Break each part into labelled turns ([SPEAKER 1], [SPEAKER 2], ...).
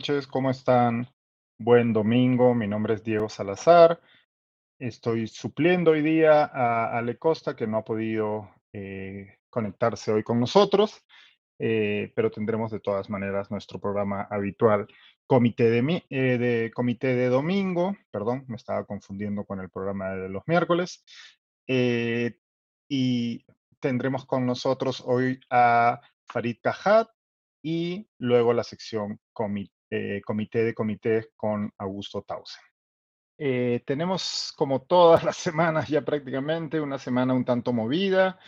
[SPEAKER 1] noches, ¿cómo están? Buen domingo, mi nombre es Diego Salazar. Estoy supliendo hoy día a Ale Costa, que no ha podido eh, conectarse hoy con nosotros, eh, pero tendremos de todas maneras nuestro programa habitual. Comité de, eh, de, comité de domingo, perdón, me estaba confundiendo con el programa de los miércoles. y tendremos con nosotros hoy a Farid Cajat, y luego la sección eh, Comité de Comités con Augusto Tausen. Eh, tenemos como todas las semanas ya prácticamente una semana un tanto movida.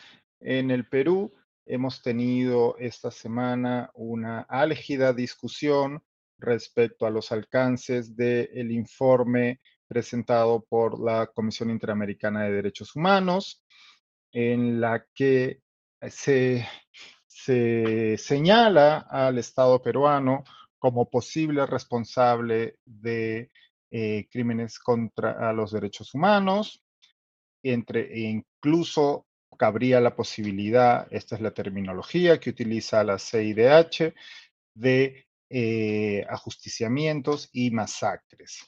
[SPEAKER 1] En el Perú hemos tenido esta semana una álgida discusión respecto a los alcances del informe presentado por la Comisión Interamericana de Derechos Humanos, en la que se se señala al Estado peruano como posible responsable de eh, crímenes contra los derechos humanos, entre, e incluso cabría la posibilidad, esta es la terminología que utiliza la CIDH, de eh, ajusticiamientos y masacres,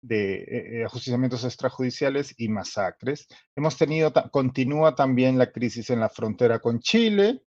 [SPEAKER 1] de eh, ajusticiamientos extrajudiciales y masacres. Hemos tenido, continúa también la crisis en la frontera con Chile,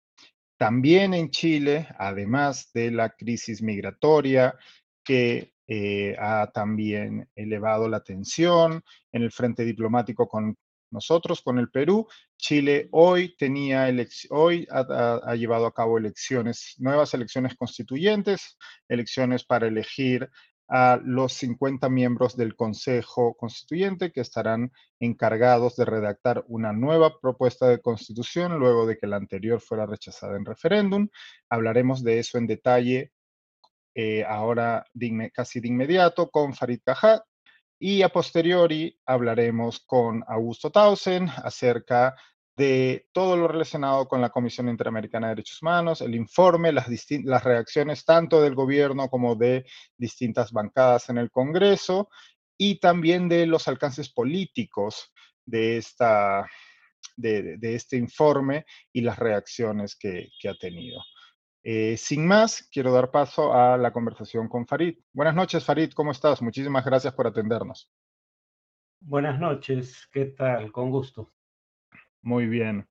[SPEAKER 1] también en Chile, además de la crisis migratoria que eh, ha también elevado la tensión en el frente diplomático con nosotros, con el Perú, Chile hoy tenía hoy ha, llevado a cabo elecciones, nuevas elecciones constituyentes, elecciones para elegir a los 50 miembros del Consejo Constituyente que estarán encargados de redactar una nueva propuesta de constitución luego de que la anterior fuera rechazada en referéndum. Hablaremos de eso en detalle eh, ahora casi de inmediato con Farid Cajat y a posteriori hablaremos con Augusto Tausen acerca de todo lo relacionado con la Comisión Interamericana de Derechos Humanos, el informe, las, las reacciones tanto del gobierno como de distintas bancadas en el Congreso y también de los alcances políticos de, esta, de, este informe y las reacciones que, ha tenido. Eh, sin más, quiero dar paso a la conversación con Farid. Buenas noches, Farid, ¿cómo estás? Muchísimas gracias por atendernos.
[SPEAKER 2] Buenas noches, ¿qué tal? Con gusto.
[SPEAKER 1] Muy bien.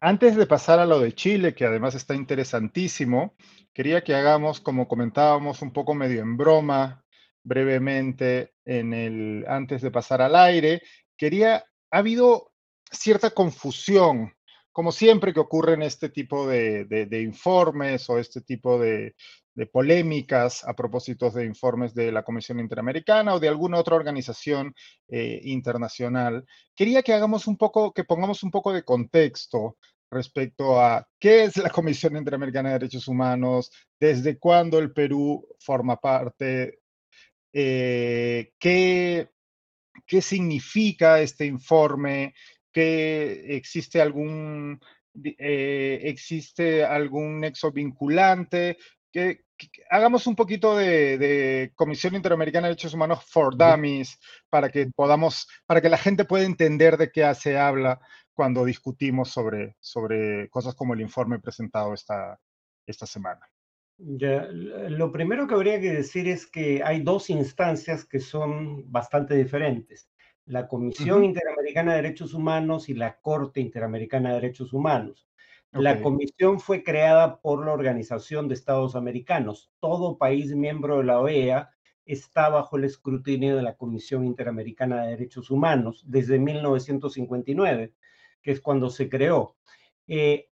[SPEAKER 1] Antes de pasar a lo de Chile, que además está interesantísimo, quería que hagamos, como comentábamos, un poco medio en broma, brevemente, en el, antes de pasar al aire, quería, ha habido cierta confusión, como siempre que ocurre en este tipo de informes o este tipo de, de polémicas a propósito de informes de la Comisión Interamericana o de alguna otra organización eh, internacional. Quería que hagamos un poco, que pongamos un poco de contexto respecto a qué es la Comisión Interamericana de Derechos Humanos, desde cuándo el Perú forma parte, eh, qué, qué significa este informe, que existe algún eh, existe algún nexo vinculante, que, hagamos un poquito de, Comisión Interamericana de Derechos Humanos for Dummies para que podamos, para que la gente pueda entender de qué se habla cuando discutimos sobre, sobre cosas como el informe presentado esta, esta semana.
[SPEAKER 2] lo primero que habría que decir es que hay dos instancias que son bastante diferentes. La Comisión Interamericana de Derechos Humanos y la Corte Interamericana de Derechos Humanos. La comisión fue creada por la Organización de Estados Americanos. Todo país miembro de la OEA está bajo el escrutinio de la Comisión Interamericana de Derechos Humanos desde 1959, que es cuando se creó. Eh,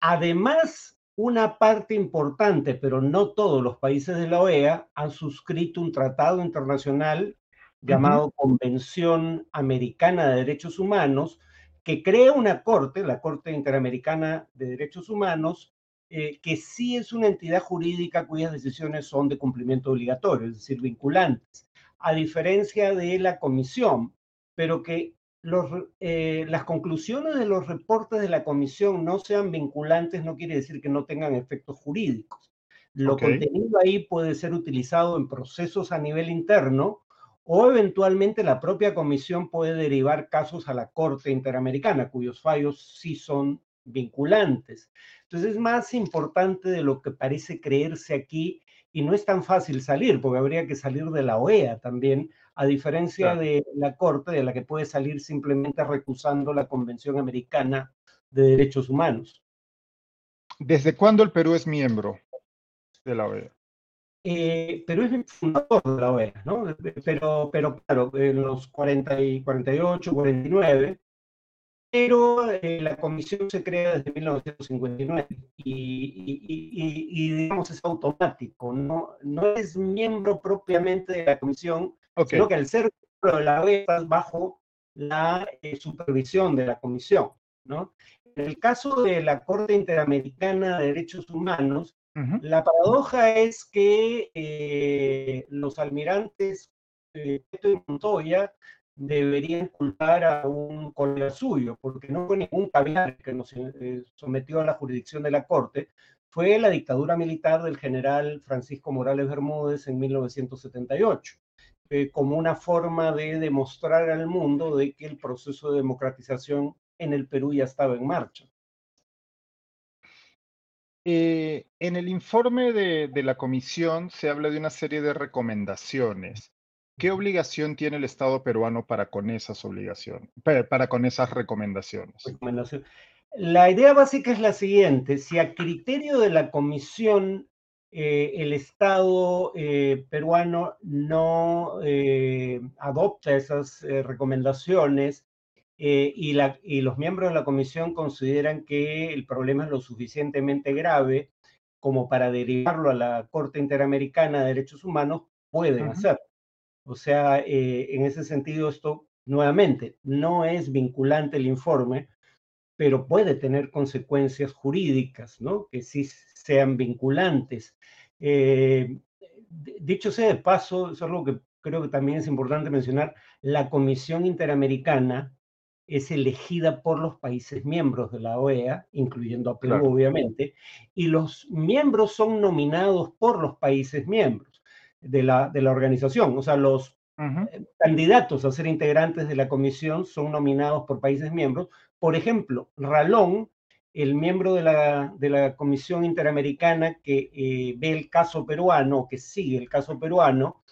[SPEAKER 2] además, una parte importante, pero no todos los países de la OEA, han suscrito un tratado internacional llamado Convención Americana de Derechos Humanos, que crea una corte, la Corte Interamericana de Derechos Humanos, eh, que sí es una entidad jurídica cuyas decisiones son de cumplimiento obligatorio, es decir, vinculantes, a diferencia de la comisión, pero que los, eh, las conclusiones de los reportes de la comisión no sean vinculantes no quiere decir que no tengan efectos jurídicos. Lo contenido ahí puede ser utilizado en procesos a nivel interno o eventualmente la propia comisión puede derivar casos a la Corte Interamericana, cuyos fallos sí son vinculantes. Entonces es más importante de lo que parece creerse aquí y no es tan fácil salir, porque habría que salir de la OEA también, a diferencia de la Corte, de la que puede salir simplemente recusando la Convención Americana de Derechos Humanos.
[SPEAKER 1] ¿Desde cuándo el Perú es miembro de la OEA?
[SPEAKER 2] Eh, Perú es el fundador de la OEA, ¿no? Pero, pero claro, en los 40 y 48, 49, pero eh, la comisión se crea desde 1959 y, digamos es automático, no, no es miembro propiamente de la comisión, sino que al ser miembro de la OEA está bajo la eh, supervisión de la comisión, ¿no? En el caso de la Corte Interamericana de Derechos Humanos, la paradoja es que eh, los almirantes eh, y Montoya deberían culpar a un colega suyo, porque no fue ningún caviar que nos eh, sometió a la jurisdicción de la Corte, fue la dictadura militar del general Francisco Morales Bermúdez en 1978, eh, como una forma de demostrar al mundo de que el proceso de democratización en el Perú ya estaba en marcha.
[SPEAKER 1] Eh, en el informe de, de, la comisión se habla de una serie de recomendaciones. ¿Qué obligación tiene el Estado peruano para con esas obligaciones, para con esas recomendaciones?
[SPEAKER 2] La idea básica es la siguiente, si a criterio de la comisión eh, el Estado eh, peruano no eh, adopta esas recomendaciones y, la, y los miembros de la comisión consideran que el problema es lo suficientemente grave como para derivarlo a la Corte Interamericana de Derechos Humanos, pueden hacerlo. O sea, eh, en ese sentido, esto nuevamente no es vinculante el informe, pero puede tener consecuencias jurídicas, ¿no? Que sí sean vinculantes. Eh, dicho sea de paso, es algo que creo que también es importante mencionar, la Comisión Interamericana es elegida por los países miembros de la OEA, incluyendo a Perú, obviamente, y los miembros son nominados por los países miembros de la, de la organización. O sea, los eh, candidatos a ser integrantes de la comisión son nominados por países miembros. Por ejemplo, Ralón, el miembro de la, de la Comisión Interamericana que eh, ve el caso peruano, que sigue el caso peruano,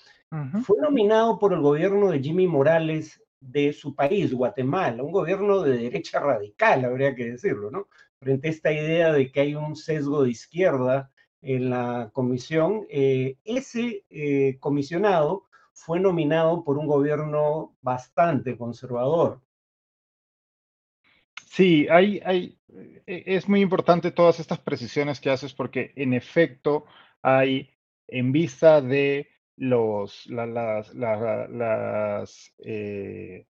[SPEAKER 2] fue nominado por el gobierno de Jimmy Morales de su país, Guatemala, un gobierno de derecha radical, habría que decirlo, ¿no? Frente a esta idea de que hay un sesgo de izquierda en la comisión, eh, ese eh, comisionado fue nominado por un gobierno bastante conservador.
[SPEAKER 1] Sí, hay, hay, e, es muy importante todas estas precisiones que haces porque en efecto hay, en vista de los, las, eh,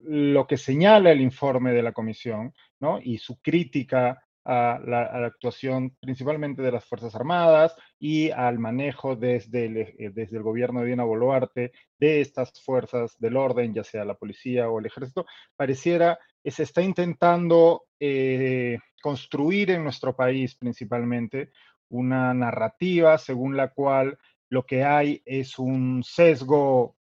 [SPEAKER 1] lo que señala el informe de la comisión, ¿no? Y su crítica a la, actuación principalmente de las Fuerzas Armadas y al manejo desde el, eh, desde el gobierno de Dina Boluarte de estas fuerzas del orden, ya sea la policía o el ejército, pareciera que se está intentando eh, construir en nuestro país principalmente una narrativa según la cual lo que hay es un sesgo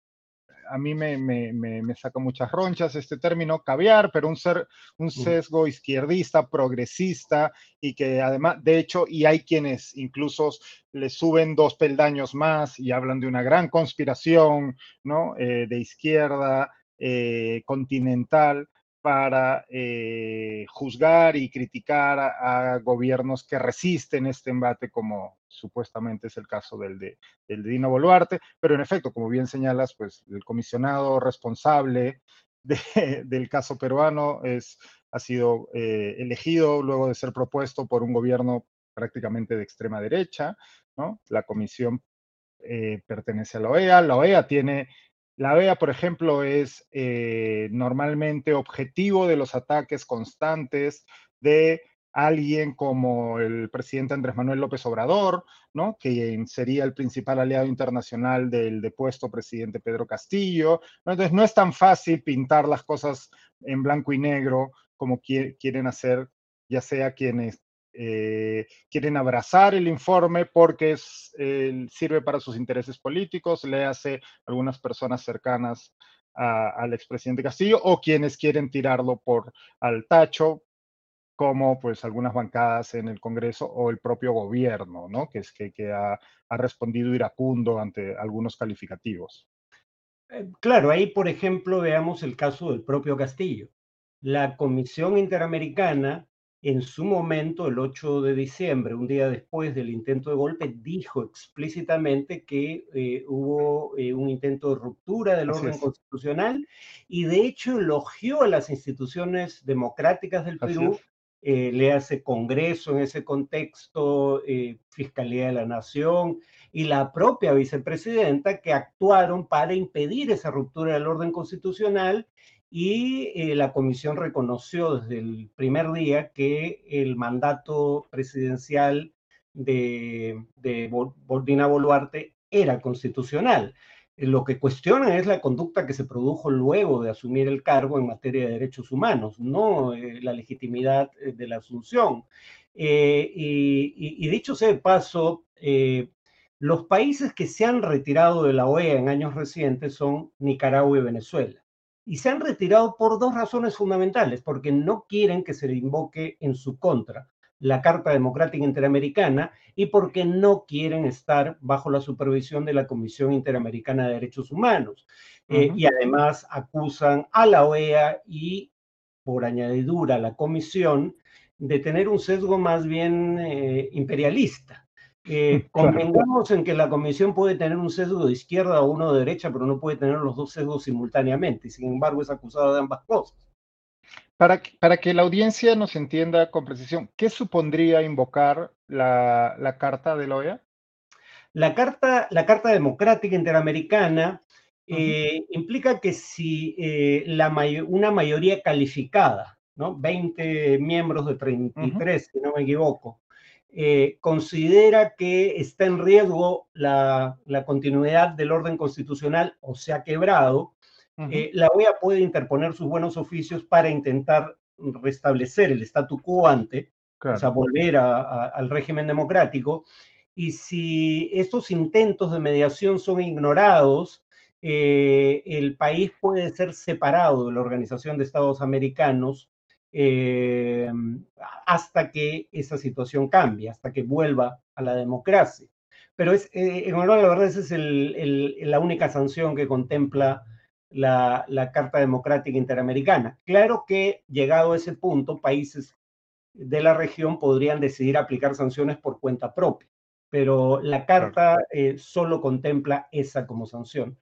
[SPEAKER 1] a mí me, me, me, saca muchas ronchas este término, caviar, pero un, ser, un sesgo izquierdista, progresista, y que además, de hecho, y hay quienes incluso le suben dos peldaños más y hablan de una gran conspiración, ¿no? Eh, de izquierda eh, continental para eh, juzgar y criticar a, gobiernos que resisten este embate, como supuestamente es el caso del de, Dino Boluarte, pero en efecto, como bien señalas, pues el comisionado responsable del caso peruano es, ha sido eh, elegido luego de ser propuesto por un gobierno prácticamente de extrema derecha, ¿no? La comisión eh, pertenece a la OEA, la OEA tiene la OEA, por ejemplo, es eh, normalmente objetivo de los ataques constantes de alguien como el presidente Andrés Manuel López Obrador, ¿no? que sería el principal aliado internacional del depuesto presidente Pedro Castillo. Entonces, no es tan fácil pintar las cosas en blanco y negro como quieren hacer, ya sea quienes eh, quieren abrazar el informe porque es, sirve para sus intereses políticos, le hace algunas personas cercanas al expresidente Castillo o quienes quieren tirarlo por al tacho como pues algunas bancadas en el Congreso o el propio gobierno, ¿no? Que es que, ha respondido iracundo ante algunos calificativos.
[SPEAKER 2] Eh, claro, ahí por ejemplo veamos el caso del propio Castillo. La Comisión Interamericana en su momento, el 8 de diciembre, un día después del intento de golpe, dijo explícitamente que eh, hubo eh, un intento de ruptura del orden constitucional y de hecho elogió a las instituciones democráticas del Perú, eh, le hace Congreso en ese contexto, Fiscalía de la Nación y la propia vicepresidenta que actuaron para impedir esa ruptura del orden constitucional y eh, la comisión reconoció desde el primer día que el mandato presidencial de, de Bordina Boluarte era constitucional. Eh, lo que cuestionan es la conducta que se produjo luego de asumir el cargo en materia de derechos humanos, no eh, la legitimidad de la asunción. y, y, dicho sea de paso, los países que se han retirado de la OEA en años recientes son Nicaragua y Venezuela y se han retirado por dos razones fundamentales, porque no quieren que se le invoque en su contra la Carta Democrática Interamericana y porque no quieren estar bajo la supervisión de la Comisión Interamericana de Derechos Humanos. Eh, y además acusan a la OEA y, por añadidura, a la Comisión de tener un sesgo más bien eh, imperialista. Convengamos en que la comisión puede tener un sesgo de izquierda o uno de derecha, pero no puede tener los dos sesgos simultáneamente, y sin embargo es acusada de ambas cosas.
[SPEAKER 1] Para que, para que la audiencia nos entienda con precisión, ¿qué supondría invocar la, la Carta de la OEA?
[SPEAKER 2] La Carta, la carta Democrática Interamericana eh, implica que si eh, la una mayoría calificada, ¿no? 20 miembros de 33, si no me equivoco, eh, considera que está en riesgo la, continuidad del orden constitucional o se ha quebrado, eh, la OEA puede interponer sus buenos oficios para intentar restablecer el statu quo ante, o sea, volver al régimen democrático. Y si estos intentos de mediación son ignorados, eh, el país puede ser separado de la Organización de Estados Americanos eh, hasta que esa situación cambie, hasta que vuelva a la democracia. Pero es, eh, en honor a la verdad, esa es la única sanción que contempla la, Carta Democrática Interamericana. Claro que, llegado a ese punto, países de la región podrían decidir aplicar sanciones por cuenta propia, pero la Carta eh, solo contempla esa como sanción.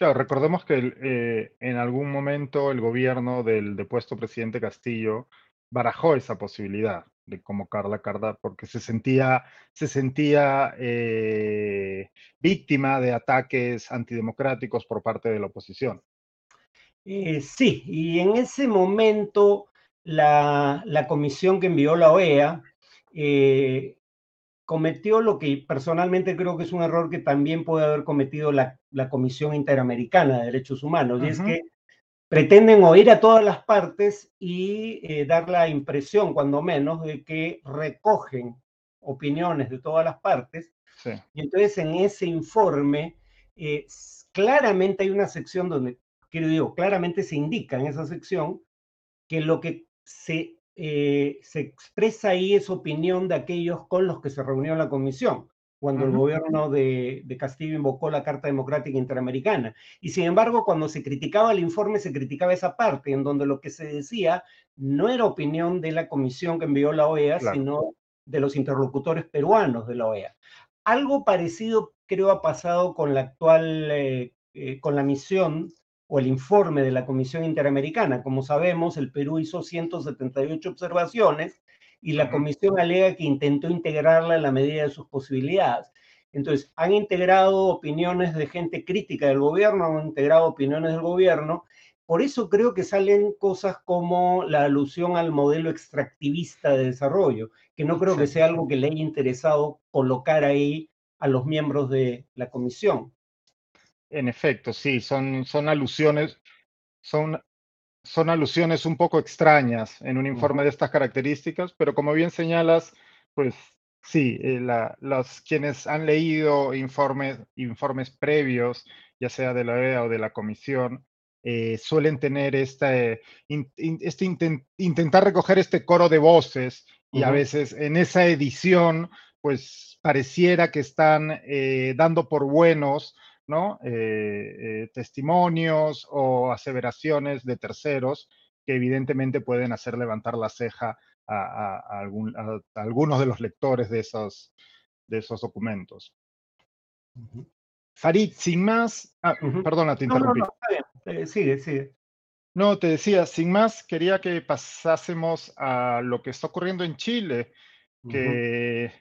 [SPEAKER 1] Claro, recordemos que eh, en algún momento el gobierno del depuesto presidente Castillo barajó esa posibilidad de convocar la carta porque se sentía, se sentía eh, víctima de ataques antidemocráticos por parte de la oposición.
[SPEAKER 2] Eh, sí, y en ese momento la, la comisión que envió la OEA cometió lo que personalmente creo que es un error que también puede haber cometido la, Comisión Interamericana de Derechos Humanos, y es que pretenden oír a todas las partes y eh, dar la impresión, cuando menos, de que recogen opiniones de todas las partes. Y entonces en ese informe eh, claramente hay una sección donde, quiero digo, claramente se indica en esa sección que lo que se eh, se expresa ahí esa opinión de aquellos con los que se reunió la comisión, cuando el gobierno de, Castillo invocó la Carta Democrática Interamericana. Y sin embargo, cuando se criticaba el informe, se criticaba esa parte, en donde lo que se decía no era opinión de la comisión que envió la OEA, sino de los interlocutores peruanos de la OEA. Algo parecido creo ha pasado con la actual, eh, eh, con la misión o el informe de la Comisión Interamericana. Como sabemos, el Perú hizo 178 observaciones y la Comisión alega que intentó integrarla en la medida de sus posibilidades. Entonces, han integrado opiniones de gente crítica del gobierno, han integrado opiniones del gobierno. Por eso creo que salen cosas como la alusión al modelo extractivista de desarrollo, que no creo que sea algo que le haya interesado colocar ahí a los miembros de la comisión.
[SPEAKER 1] En efecto, sí, son, son alusiones, son, son alusiones un poco extrañas en un informe de estas características, pero como bien señalas, pues sí, eh, los quienes han leído informes, informes previos, ya sea de la OEA o de la Comisión, suelen tener este, este intentar recoger este coro de voces y a veces en esa edición, pues pareciera que están dando por buenos ¿no? testimonios o aseveraciones de terceros que evidentemente pueden hacer levantar la ceja a, algunos de los lectores de esos, de esos documentos. Farid, sin más, ah, perdona, te interrumpí. No,
[SPEAKER 2] eh, sigue, sigue.
[SPEAKER 1] No, te decía, sin más, quería que pasásemos a lo que está ocurriendo en Chile, que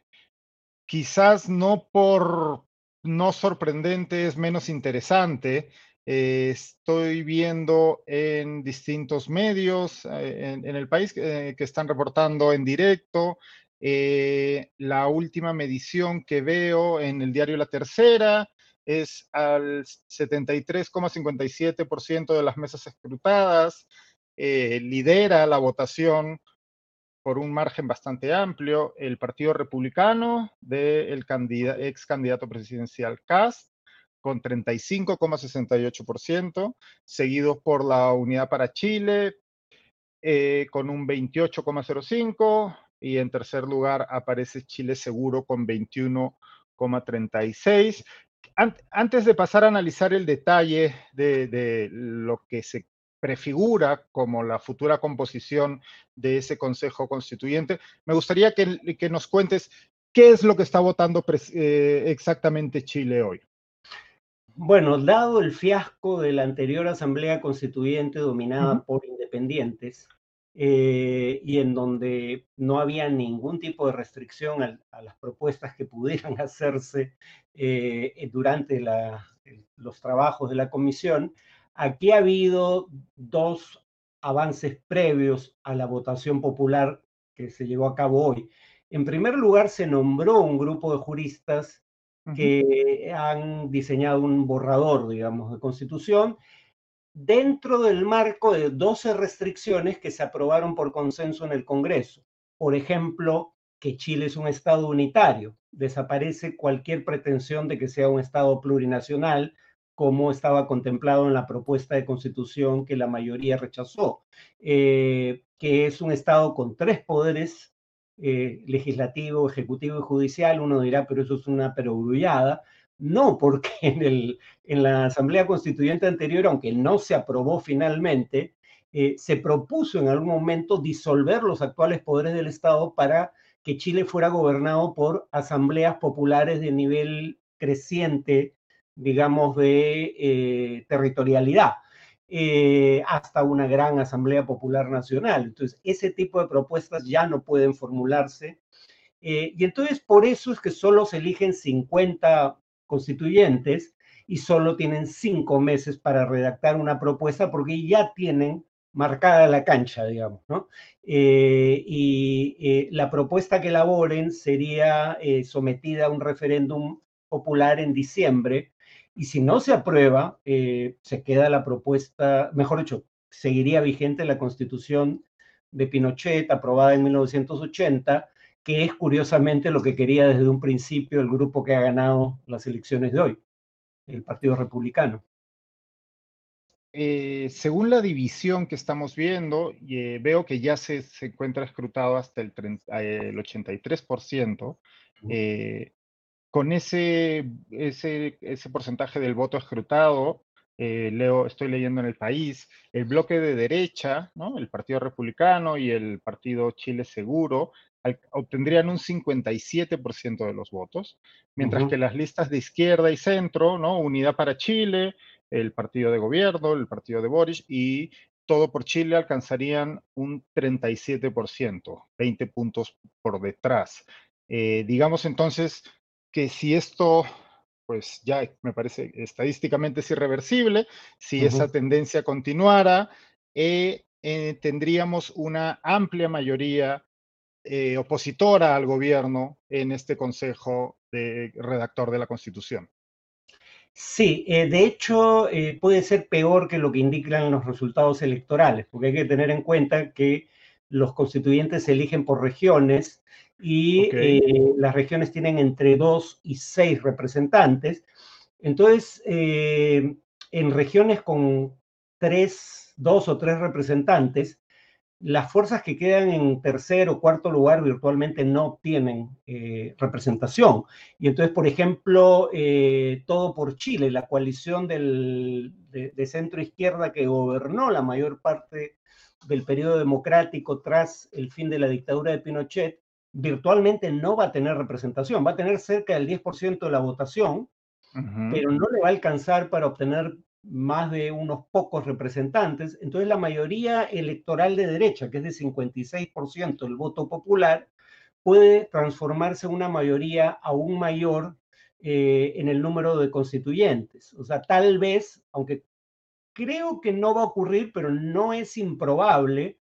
[SPEAKER 1] quizás no por no sorprendente es menos interesante, eh, estoy viendo en distintos medios eh, en, el país eh, que están reportando en directo. la última medición que veo en el diario La Tercera es al 73,57% de las mesas escrutadas. lidera la votación por un margen bastante amplio el Partido Republicano del ex candidato presidencial Cast con 35,68%, seguidos por la Unidad para Chile eh, con un 28,05% y en tercer lugar aparece Chile Seguro con 21,36%. Antes de pasar a analizar el detalle de, lo que se prefigura como la futura composición de ese Consejo Constituyente, me gustaría que, nos cuentes qué es lo que está votando eh, exactamente Chile hoy.
[SPEAKER 2] Bueno, dado el fiasco de la anterior Asamblea Constituyente dominada por independientes, eh, y en donde no había ningún tipo de restricción a, las propuestas que pudieran hacerse eh, durante los trabajos de la comisión, aquí ha habido dos avances previos a la votación popular que se llevó a cabo hoy. En primer lugar, se nombró un grupo de juristas que han diseñado un borrador, digamos, de constitución dentro del marco de 12 restricciones que se aprobaron por consenso en el Congreso. Por ejemplo, que Chile es un Estado unitario. Desaparece cualquier pretensión de que sea un Estado plurinacional, como estaba contemplado en la propuesta de constitución que la mayoría rechazó, eh, que es un Estado con tres poderes eh, legislativo, ejecutivo y judicial, uno dirá, pero eso es una perogrullada. No, porque en, el, en la Asamblea Constituyente anterior, aunque no se aprobó finalmente, eh, se propuso en algún momento disolver los actuales poderes del Estado para que Chile fuera gobernado por asambleas populares de nivel creciente, digamos, de eh, territorialidad. Eh, hasta una gran Asamblea Popular Nacional. Entonces, ese tipo de propuestas ya no pueden formularse. Eh, y entonces, por eso es que solo se eligen 50 constituyentes y solo tienen cinco meses para redactar una propuesta porque ya tienen marcada la cancha, digamos, ¿no? Eh, y la propuesta que elaboren sería sometida a un referéndum popular en diciembre y si no se aprueba, eh, se queda la propuesta, mejor dicho, seguiría vigente la constitución de Pinochet, aprobada en 1980, que es curiosamente lo que quería desde un principio el grupo que ha ganado las elecciones de hoy, el Partido Republicano.
[SPEAKER 1] Eh, según la división que estamos viendo, eh, veo que ya se, encuentra escrutado hasta el, el 83% con ese, ese, ese porcentaje del voto escrutado, eh, leo, estoy leyendo en el país, el bloque de derecha, ¿no? el Partido Republicano y el Partido Chile Seguro, obtendrían un 57% de los votos, mientras que las listas de izquierda y centro, ¿no? Unidad para Chile, el partido de gobierno, el partido de Boris y todo por Chile alcanzarían un 37%, 20 puntos por detrás. Eh, digamos entonces, que si esto, pues ya me parece estadísticamente es irreversible, si esa tendencia continuara, eh, eh, tendríamos una amplia mayoría eh, opositora al gobierno en este Consejo de Redactor de la Constitución.
[SPEAKER 2] Sí, de hecho puede ser peor que lo que indican los resultados electorales, porque hay que tener en cuenta que los constituyentes se eligen por regiones y eh, las regiones tienen entre dos y seis representantes. Entonces, eh, en regiones con tres, dos o tres representantes, las fuerzas que quedan en tercer o cuarto lugar virtualmente no obtienen eh, representación. Y entonces, por ejemplo, eh, Todo por Chile, la coalición del, de, centro izquierda que gobernó la mayor parte del periodo democrático tras el fin de la dictadura de Pinochet, virtualmente no va a tener representación, va a tener cerca del 10% de la votación, pero no le va a alcanzar para obtener más de unos pocos representantes, entonces la mayoría electoral de derecha, que es de 56% del voto popular, puede transformarse en una mayoría aún mayor eh, en el número de constituyentes. O sea, tal vez, aunque creo que no va a ocurrir, pero no es improbable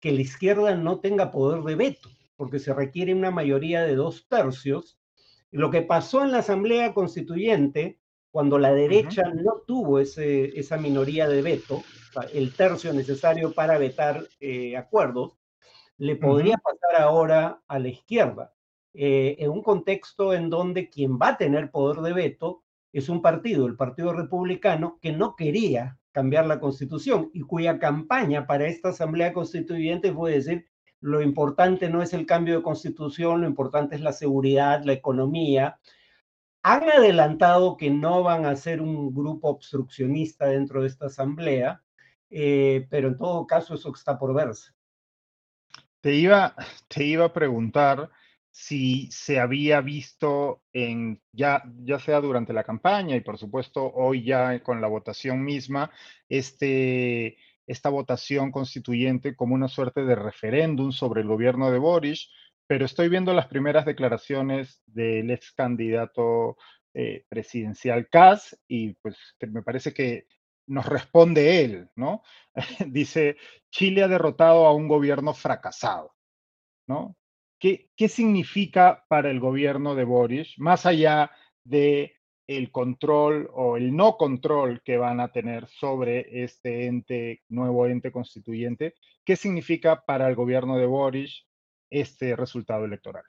[SPEAKER 2] que la izquierda no tenga poder de veto, porque se requiere una mayoría de dos tercios. Lo que pasó en la Asamblea Constituyente cuando la derecha no tuvo ese, esa minoría de veto, el tercio necesario para vetar eh, acuerdos, le podría pasar ahora a la izquierda, eh, en un contexto en donde quien va a tener poder de veto es un partido, el Partido Republicano, que no quería cambiar la constitución y cuya campaña para esta Asamblea Constituyente fue decir, lo importante no es el cambio de constitución, lo importante es la seguridad, la economía, han adelantado que no van a ser un grupo obstruccionista dentro de esta asamblea, eh, pero en todo caso eso está por verse.
[SPEAKER 1] Te iba, te iba a preguntar si se había visto en ya, ya sea durante la campaña y por supuesto hoy ya con la votación misma, este, esta votación constituyente como una suerte de referéndum sobre el gobierno de Boris, pero estoy viendo las primeras declaraciones del ex candidato eh, presidencial Kass y pues me parece que nos responde él, ¿no? Dice, Chile ha derrotado a un gobierno fracasado, ¿no? ¿Qué, ¿Qué significa para el gobierno de Boris, más allá de el control o el no control que van a tener sobre este ente, nuevo ente constituyente, ¿qué significa para el gobierno de Boris este resultado electoral?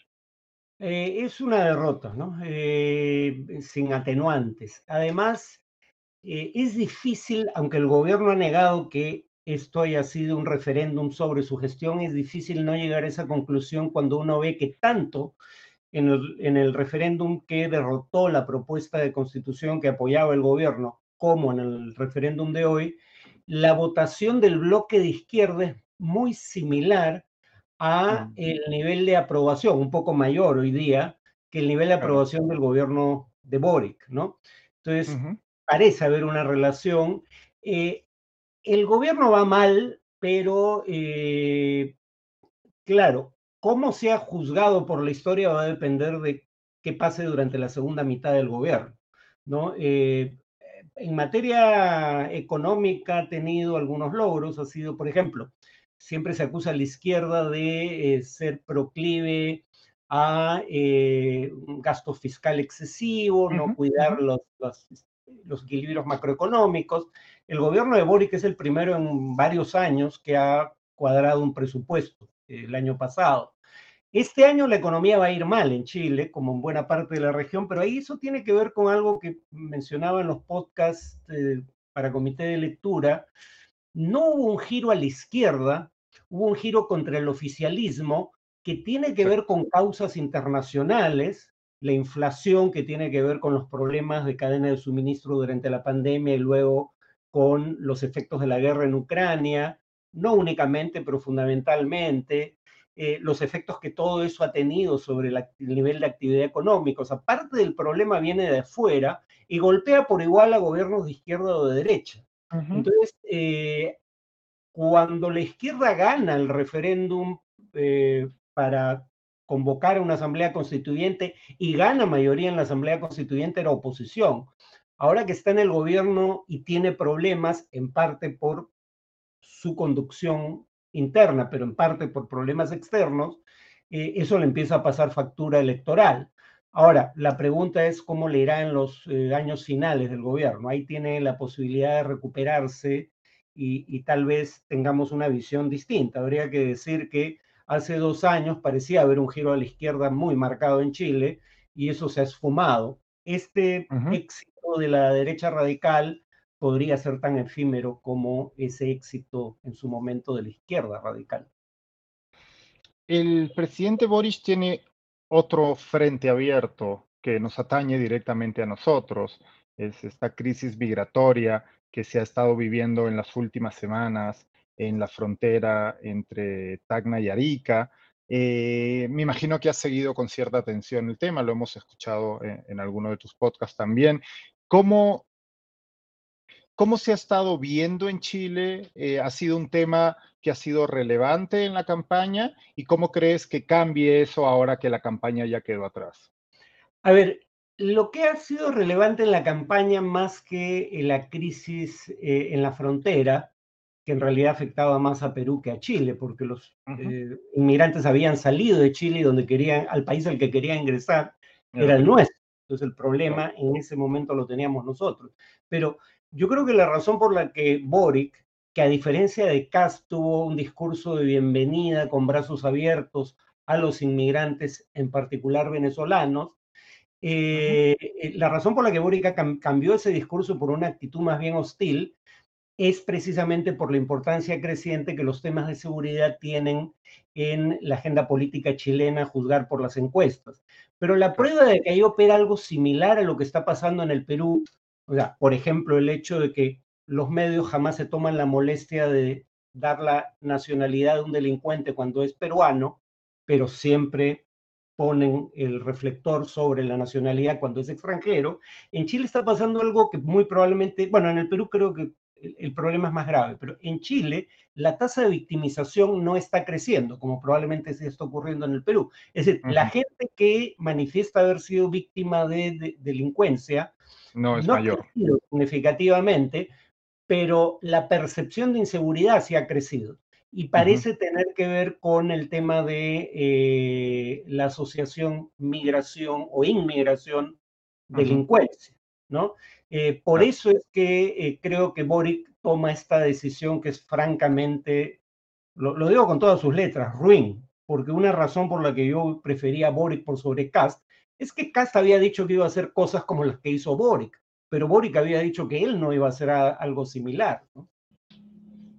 [SPEAKER 2] Eh, es una derrota, ¿no? Eh, sin atenuantes. Además, eh, es difícil, aunque el gobierno ha negado que esto haya sido un referéndum sobre su gestión, es difícil no llegar a esa conclusión cuando uno ve que tanto en el, en el referéndum que derrotó la propuesta de constitución que apoyaba el gobierno, como en el referéndum de hoy, la votación del bloque de izquierda es muy similar a el nivel de aprobación, un poco mayor hoy día que el nivel de aprobación del gobierno de Boric, ¿no? Entonces, parece haber una relación. Eh, el gobierno va mal, pero eh, claro, cómo sea juzgado por la historia va a depender de qué pase durante la segunda mitad del gobierno, ¿no? Eh, en materia económica ha tenido algunos logros, ha sido, por ejemplo, siempre se acusa a la izquierda de eh, ser proclive a eh, un gasto fiscal excesivo, no cuidar los, los, equilibrios macroeconómicos. El gobierno de Boric es el primero en varios años que ha cuadrado un presupuesto eh, el año pasado. Este año la economía va a ir mal en Chile, como en buena parte de la región, pero ahí eso tiene que ver con algo que mencionaba en los podcasts para comité de lectura, no hubo un giro a la izquierda, hubo un giro contra el oficialismo que tiene que ver con causas internacionales, la inflación que tiene que ver con los problemas de cadena de suministro durante la pandemia y luego con los efectos de la guerra en Ucrania, no únicamente, pero fundamentalmente, eh, los efectos que todo eso ha tenido sobre el nivel de actividad económica. O sea, parte del problema viene de afuera y golpea por igual a gobiernos de izquierda o de derecha. Entonces, eh, cuando la izquierda gana el referéndum eh, para convocar a una asamblea constituyente y gana mayoría en la asamblea constituyente era oposición. Ahora que está en el gobierno y tiene problemas, en parte por su conducción interna, pero en parte por problemas externos, eh, eso le empieza a pasar factura electoral. Ahora, la pregunta es cómo le irá en los años finales del gobierno. Ahí tiene la posibilidad de recuperarse y, tal vez tengamos una visión distinta. Habría que decir que hace dos años parecía haber un giro a la izquierda muy marcado en Chile y eso se ha esfumado. Este éxito de la derecha radical podría ser tan efímero como ese éxito en su momento de la izquierda radical.
[SPEAKER 1] El presidente Boris tiene otro frente abierto que nos atañe directamente a nosotros, es esta crisis migratoria que se ha estado viviendo en las últimas semanas en la frontera entre Tacna y Arica. Eh, me imagino que has seguido con cierta atención el tema, lo hemos escuchado en, en alguno de tus podcasts también. ¿Cómo, ¿Cómo se ha estado viendo en Chile? Eh, ¿Ha sido un tema que ha sido relevante en la campaña? ¿Y cómo crees que cambie eso ahora que la campaña ya quedó atrás?
[SPEAKER 2] A ver, lo que ha sido relevante en la campaña más que la crisis eh, en la frontera, que en realidad afectaba más a Perú que a Chile, porque los eh, inmigrantes habían salido de Chile y donde querían, al país al que querían ingresar era el nuestro. Entonces el problema en ese momento lo teníamos nosotros. Pero yo creo que la razón por la que Boric, que a diferencia de Kass tuvo un discurso de bienvenida con brazos abiertos a los inmigrantes, en particular venezolanos, eh, eh, la razón por la que Boric cambió ese discurso por una actitud más bien hostil es precisamente por la importancia creciente que los temas de seguridad tienen en la agenda política chilena, juzgar por las encuestas. Pero la prueba de que ahí opera algo similar a lo que está pasando en el Perú o sea, por ejemplo, el hecho de que los medios jamás se toman la molestia de dar la nacionalidad de un delincuente cuando es peruano, pero siempre ponen el reflector sobre la nacionalidad cuando es extranjero. En Chile está pasando algo que muy probablemente, bueno, en el Perú creo que el, problema es más grave, pero en Chile la tasa de victimización no está creciendo, como probablemente se está ocurriendo en el Perú. Es decir, la gente que manifiesta haber sido víctima de delincuencia
[SPEAKER 1] no es mayor.
[SPEAKER 2] significativamente, pero la percepción de inseguridad sí ha crecido y parece tener que ver con el tema de eh, la asociación migración o inmigración delincuencia, ¿no? Eh, por eso es que eh, creo que Boric toma esta decisión que es francamente, lo, lo, digo con todas sus letras, ruin, porque una razón por la que yo prefería Boric por sobre Cast es que Cast había dicho que iba a hacer cosas como las que hizo Boric, pero Boric había dicho que él no iba a hacer algo similar.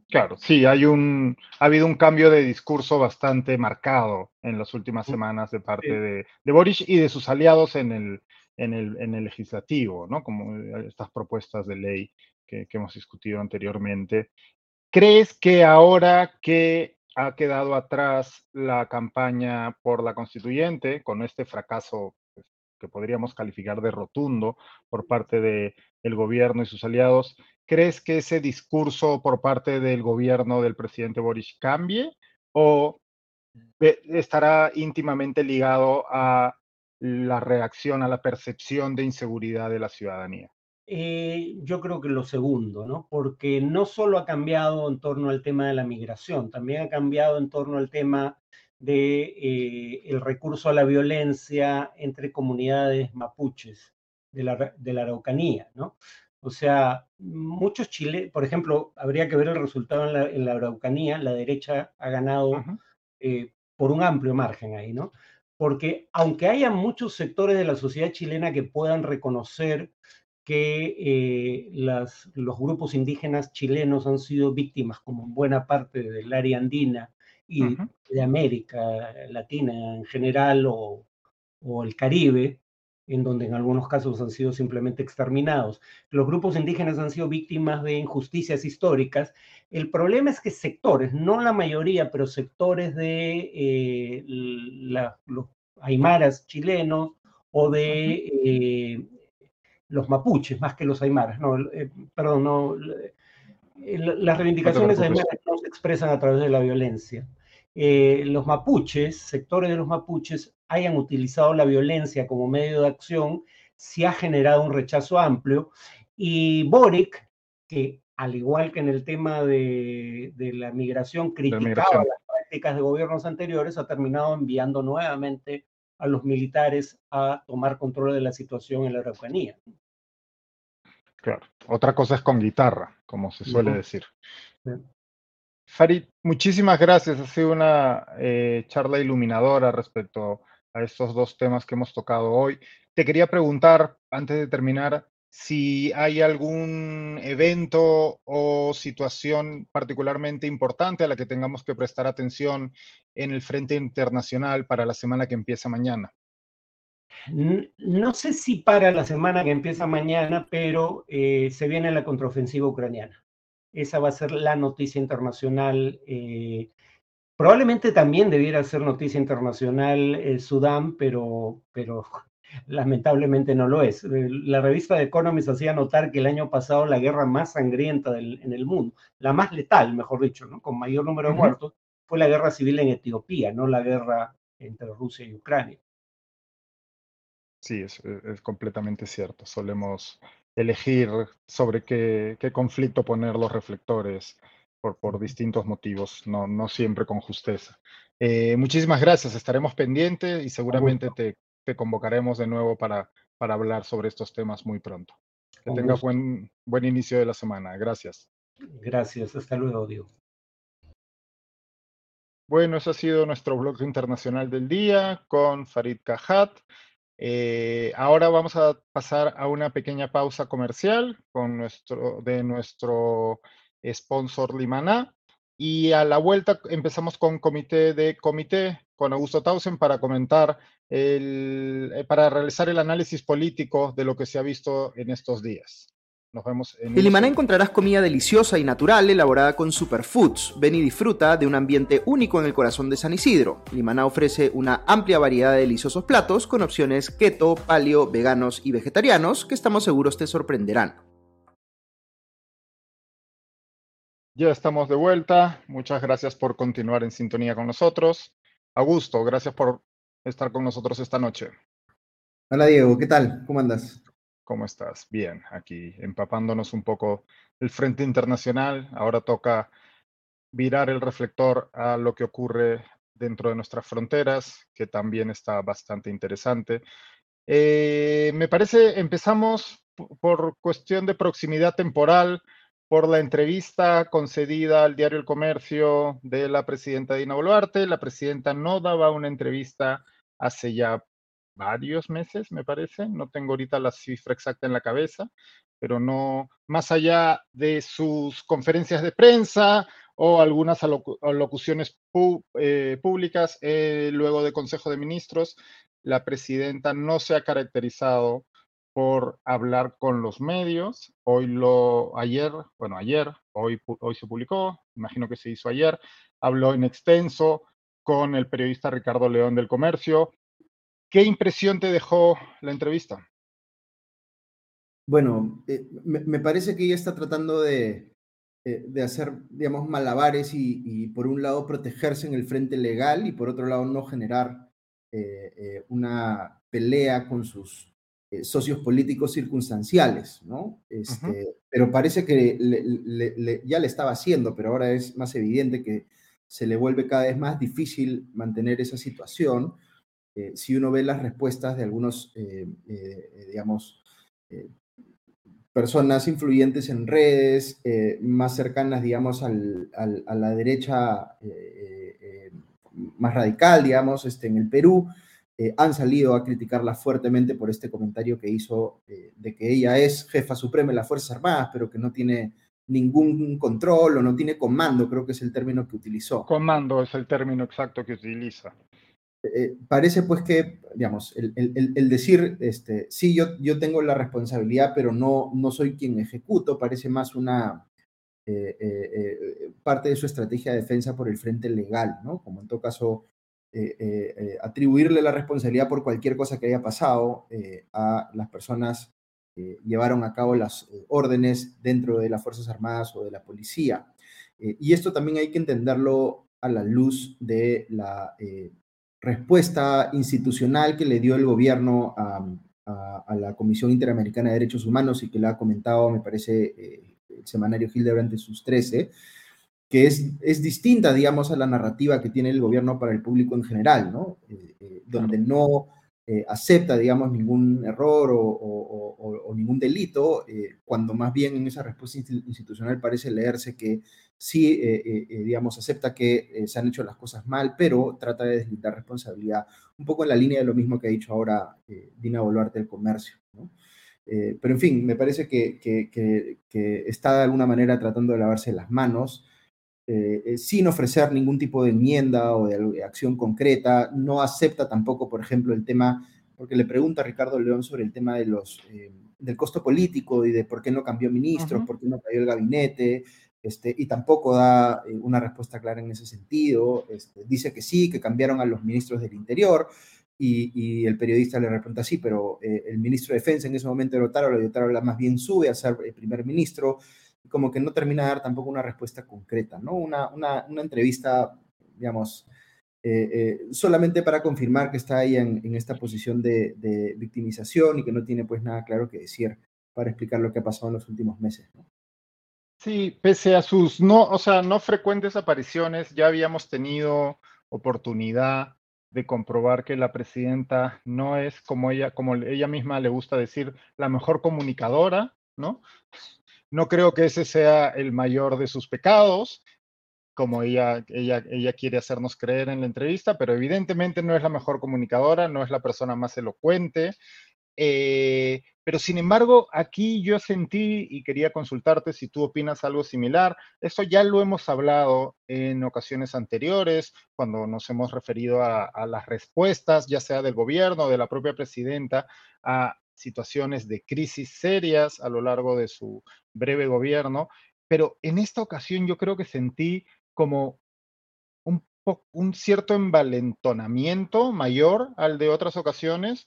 [SPEAKER 1] Claro, sí, hay un, ha habido un cambio de discurso bastante marcado en las últimas semanas de parte de, de, Boric y de sus aliados en el, en el, en el legislativo, ¿no? Como estas propuestas de ley que, que hemos discutido anteriormente. ¿Crees que ahora que ha quedado atrás la campaña por la constituyente, con este fracaso que podríamos calificar de rotundo por parte del el gobierno y sus aliados, ¿crees que ese discurso por parte del gobierno del presidente Boris cambie o estará íntimamente ligado a la reacción, a la percepción de inseguridad de la ciudadanía?
[SPEAKER 2] Eh, yo creo que lo segundo, ¿no? Porque no solo ha cambiado en torno al tema de la migración, también ha cambiado en torno al tema de eh, el recurso a la violencia entre comunidades mapuches de la, de la Araucanía, ¿no? O sea, muchos chilenos, por ejemplo, habría que ver el resultado en la, en la Araucanía, la derecha ha ganado eh, por un amplio margen ahí, ¿no? Porque aunque haya muchos sectores de la sociedad chilena que puedan reconocer que eh, las, los grupos indígenas chilenos han sido víctimas, como en buena parte del área andina, y de América Latina en general o, o, el Caribe, en donde en algunos casos han sido simplemente exterminados. Los grupos indígenas han sido víctimas de injusticias históricas. El problema es que sectores, no la mayoría, pero sectores de eh, la, los aymaras chilenos o de eh, los mapuches, más que los aymaras, no, eh, perdón, no, las reivindicaciones aymaras no se expresan a través de la violencia. Eh, los mapuches, sectores de los mapuches, hayan utilizado la violencia como medio de acción, se ha generado un rechazo amplio. Y Boric, que al igual que en el tema de, la migración, criticaba las prácticas de gobiernos anteriores, ha terminado enviando nuevamente a los militares a tomar control de la situación en la Araucanía.
[SPEAKER 1] Claro, otra cosa es con guitarra, como se suele decir. Farid, muchísimas gracias. Ha sido una eh, charla iluminadora respecto a estos dos temas que hemos tocado hoy. Te quería preguntar, antes de terminar, si hay algún evento o situación particularmente importante a la que tengamos que prestar atención en el frente internacional para la semana que empieza mañana.
[SPEAKER 2] No sé si para la semana que empieza mañana, pero eh, se viene la contraofensiva ucraniana. Esa va a ser la noticia internacional. Eh, probablemente también debiera ser noticia internacional el Sudán, pero, pero lamentablemente no lo es. Eh, la revista The Economist hacía notar que el año pasado la guerra más sangrienta en el mundo, la más letal, mejor dicho, ¿no? con mayor número de muertos, fue la guerra civil en Etiopía, no la guerra entre Rusia y Ucrania.
[SPEAKER 1] Sí, es, completamente cierto. Solemos elegir sobre qué, conflicto poner los reflectores por, por distintos motivos, no, no siempre con justeza. Eh, muchísimas gracias, estaremos pendientes y seguramente te, te convocaremos de nuevo para, para hablar sobre estos temas muy pronto. Que tengas buen, buen inicio de la semana. Gracias.
[SPEAKER 2] Gracias. Hasta luego, Diego.
[SPEAKER 1] Bueno, eso ha sido nuestro blog internacional del día con Farid Kahat. Eh, ahora vamos a pasar a una pequeña pausa comercial con nuestro, de nuestro sponsor Limaná. Y a la vuelta empezamos con comité de comité con Augusto Tausen para comentar, el, eh, para realizar el análisis político de lo que se ha visto en estos días. Nos vemos
[SPEAKER 3] en... En Limaná encontrarás comida deliciosa y natural elaborada con superfoods. Ven y disfruta de un ambiente único en el corazón de San Isidro. Limaná ofrece una amplia variedad de deliciosos platos con opciones keto, paleo, veganos y vegetarianos que estamos seguros te sorprenderán.
[SPEAKER 1] Ya estamos de vuelta. Muchas gracias por continuar en sintonía con nosotros. Augusto, gracias por estar con nosotros esta noche.
[SPEAKER 4] Hola Diego, ¿qué tal? ¿Cómo andas?
[SPEAKER 1] ¿Cómo estás? Bien, aquí empapándonos un poco el frente internacional. Ahora toca virar el reflector a lo que ocurre dentro de nuestras fronteras, que también está bastante interesante. Eh, me parece, empezamos por cuestión de proximidad temporal por la entrevista concedida al diario El Comercio de la presidenta Dina Boluarte. La presidenta no daba una entrevista hace ya varios meses, me parece. No tengo ahorita la cifra exacta en la cabeza, pero no, más allá de sus conferencias de prensa o algunas alocuciones eh, públicas eh, luego de Consejo de Ministros, la presidenta no se ha caracterizado por hablar con los medios. Hoy lo, ayer, bueno, ayer, hoy, hoy se publicó, imagino que se hizo ayer, habló en extenso con el periodista Ricardo León del Comercio. ¿Qué impresión te dejó la entrevista?
[SPEAKER 4] Bueno, eh, me, parece que ella está tratando de, eh, de hacer, digamos, malabares y, por un lado protegerse en el frente legal y por otro lado no generar eh, una pelea con sus socios políticos circunstanciales, ¿no? Este, Pero parece que ya le estaba haciendo, pero ahora es más evidente que se le vuelve cada vez más difícil mantener esa situación. Eh, si uno ve las respuestas de algunos, eh, digamos, personas influyentes en redes, más cercanas, digamos, a la derecha más radical, digamos, este, en el Perú, eh, han salido a criticarla fuertemente por este comentario que hizo eh, de que ella es jefa suprema de las Fuerzas Armadas, pero que no tiene ningún control o no tiene comando, creo que es el término que utilizó.
[SPEAKER 1] Comando es el término exacto que utiliza.
[SPEAKER 4] Eh, parece pues que, digamos, el, decir, este, sí, yo, yo tengo la responsabilidad, pero no, no soy quien ejecuto, parece más una parte de su estrategia de defensa por el frente legal, ¿no? Como en todo caso eh, eh, eh, atribuirle la responsabilidad por cualquier cosa que haya pasado a las personas que llevaron a cabo las órdenes dentro de las Fuerzas Armadas o de la policía. y esto también hay que entenderlo a la luz de la respuesta institucional que le dio el gobierno a, la Comisión Interamericana de Derechos Humanos y que le ha comentado, me parece, el semanario Hildebrand de sus 13, que es, es, distinta, digamos, a la narrativa que tiene el gobierno para el público en general, ¿no? Eh, eh, donde no eh, acepta, digamos, ningún error o, ningún delito, cuando más bien en esa respuesta institucional parece leerse que sí, digamos, acepta que se han hecho las cosas mal, pero trata de deslindar responsabilidad, un poco en la línea de lo mismo que ha dicho ahora Dina Boluarte del Comercio, ¿no? Eh, pero en fin, me parece que, está de alguna manera tratando de lavarse las manos, eh, eh, sin ofrecer ningún tipo de enmienda o de acción concreta. No acepta tampoco, por ejemplo, el tema, porque le pregunta a Ricardo León sobre el tema de los, del costo político y de por qué no cambió ministros, por qué no cayó el gabinete. Este, y tampoco da una respuesta clara en ese sentido. Este, dice que sí, que cambiaron a los ministros del Interior, y, el periodista le responde así, pero eh, el ministro de Defensa en ese momento de Lotaro, Lotaro más bien sube a ser el primer ministro, como que no termina de dar tampoco una respuesta concreta, ¿no? Una, una, una entrevista, digamos, eh, eh, solamente para confirmar que está ahí en, en esta posición de, de, victimización y que no tiene pues nada claro que decir para explicar lo que ha pasado en los últimos meses, ¿no?
[SPEAKER 1] Sí, pese a sus no, o sea, no frecuentes apariciones, ya habíamos tenido oportunidad de comprobar que la presidenta no es como ella, como ella misma le gusta decir, la mejor comunicadora, ¿no? No creo que ese sea el mayor de sus pecados, como ella, ella, ella quiere hacernos creer en la entrevista, pero evidentemente no es la mejor comunicadora, no es la persona más elocuente, eh, pero sin embargo, aquí yo sentí y quería consultarte si tú opinas algo similar. Esto ya lo hemos hablado en ocasiones anteriores, cuando nos hemos referido a, las respuestas, ya sea del gobierno de la propia presidenta, a situaciones de crisis serias a lo largo de su breve gobierno. Pero en esta ocasión yo creo que sentí como un, un cierto envalentonamiento mayor al de otras ocasiones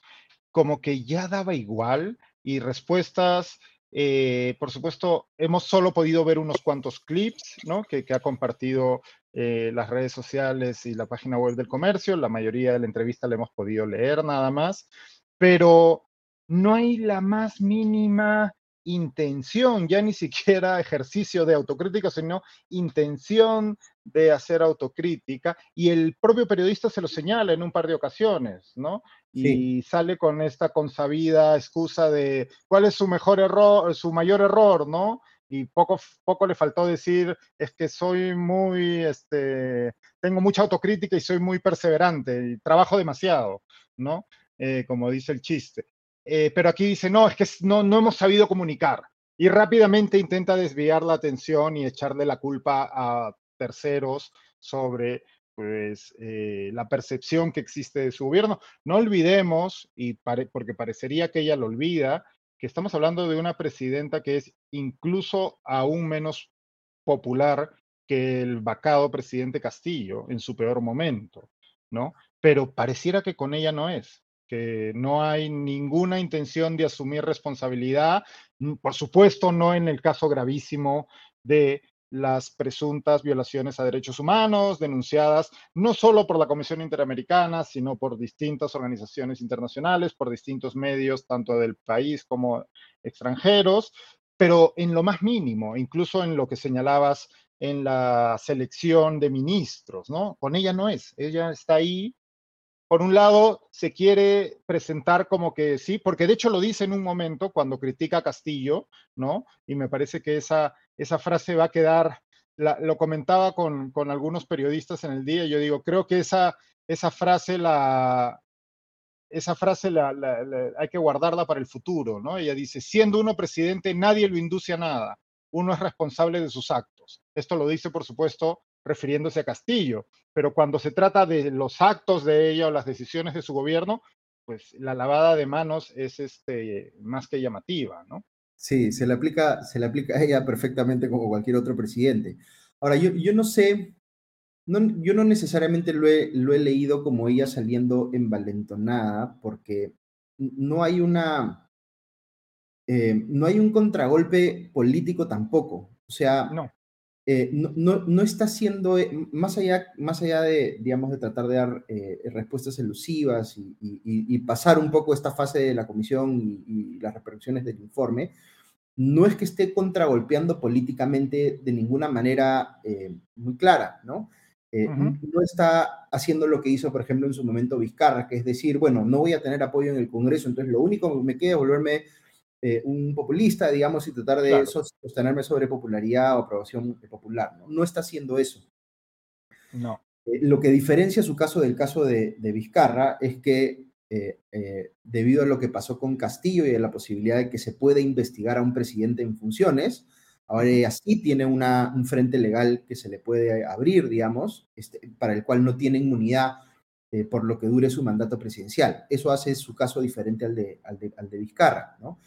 [SPEAKER 1] como que ya daba igual y respuestas, eh, por supuesto, hemos solo podido ver unos cuantos clips, ¿no? Que, ha compartido eh, las redes sociales y la página web del comercio. La mayoría de la entrevista la hemos podido leer nada más, pero no hay la más mínima intención, ya ni siquiera ejercicio de autocrítica, sino intención de hacer autocrítica. Y el propio periodista se lo señala en un par de ocasiones, ¿no? Y sale con esta consabida excusa de cuál es su mejor error, su mayor error, ¿no? Y poco, poco le faltó decir, es que soy muy, este, tengo mucha autocrítica y soy muy perseverante y trabajo demasiado, ¿no? Eh, como dice el chiste. Eh, pero aquí dice, no, es que no, no hemos sabido comunicar. Y rápidamente intenta desviar la atención y echarle la culpa a terceros sobre pues, eh, la percepción que existe de su gobierno. No olvidemos, y porque parecería que ella lo olvida, que estamos hablando de una presidenta que es incluso aún menos popular que el vacado presidente Castillo en su peor momento, ¿no? Pero pareciera que con ella no es que no hay ninguna intención de asumir responsabilidad, mm, por supuesto no en el caso gravísimo de las presuntas violaciones a derechos humanos denunciadas no solo por la Comisión Interamericana, sino por distintas organizaciones internacionales, por distintos medios, tanto del país como extranjeros, pero en lo más mínimo, incluso en lo que señalabas en la selección de ministros, ¿no? Con ella no es, ella está ahí por un lado, se quiere presentar como que sí, porque de hecho lo dice en un momento cuando critica a Castillo, ¿no? Y me parece que esa, esa frase va a quedar, lo comentaba con, con, algunos periodistas en el día, yo digo, creo que esa, esa frase la... Esa frase la, hay que guardarla para el futuro, ¿no? Ella dice, siendo uno presidente, nadie lo induce a nada, uno es responsable de sus actos. Esto lo dice, por supuesto, refiriéndose a Castillo, pero cuando se trata de los actos de ella o las decisiones de su gobierno, pues la lavada de manos es este, más que llamativa, ¿no?
[SPEAKER 4] Sí, se le aplica, se le aplica a ella perfectamente como cualquier otro presidente. Ahora, yo, yo no sé, no, yo no necesariamente lo he, lo he leído como ella saliendo envalentonada, porque no hay una, eh, no hay un contragolpe político tampoco. O sea, no. Eh, no, no, está siendo, eh, más allá, más allá de, digamos, de tratar de dar eh, respuestas elusivas y, pasar un poco esta fase de la comisión y, las repercusiones del informe, no es que esté contragolpeando políticamente de ninguna manera muy clara, ¿no? No está haciendo lo que hizo, por ejemplo, en su momento Vizcarra, que es decir, bueno, no voy a tener apoyo en el Congreso, entonces lo único que me queda es volverme eh, un populista, digamos, y tratar de sostenerme sobre popularidad o aprobación popular. No, no está haciendo eso.
[SPEAKER 1] No.
[SPEAKER 4] Eh, lo que diferencia su caso del caso de, Vizcarra es que debido a lo que pasó con Castillo y a la posibilidad de que se pueda investigar a un presidente en funciones, Ahora ella sí tiene una, un frente legal que se le puede abrir, digamos, este, para el cual no tiene inmunidad eh, por lo que dure su mandato presidencial. Eso hace su caso diferente al de, al de, Vizcarra, ¿no?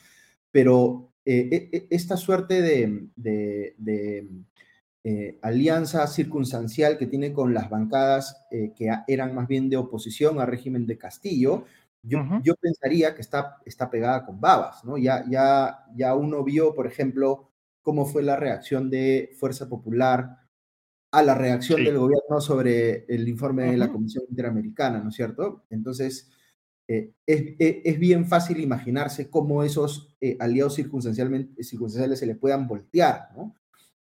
[SPEAKER 4] Pero eh, e, e, esta suerte de, de, eh, alianza circunstancial que tiene con las bancadas que eran más bien de oposición al régimen de Castillo, yo, yo pensaría que está, está pegada con babas, ¿no? Ya, ya, ya uno vio, por ejemplo, cómo fue la reacción de Fuerza Popular a la reacción del gobierno sobre el informe de la Comisión Interamericana, ¿no es cierto? Entonces, eh, e, es, bien fácil imaginarse cómo esos eh, aliados circunstancialmente, circunstanciales se le puedan voltear, ¿no?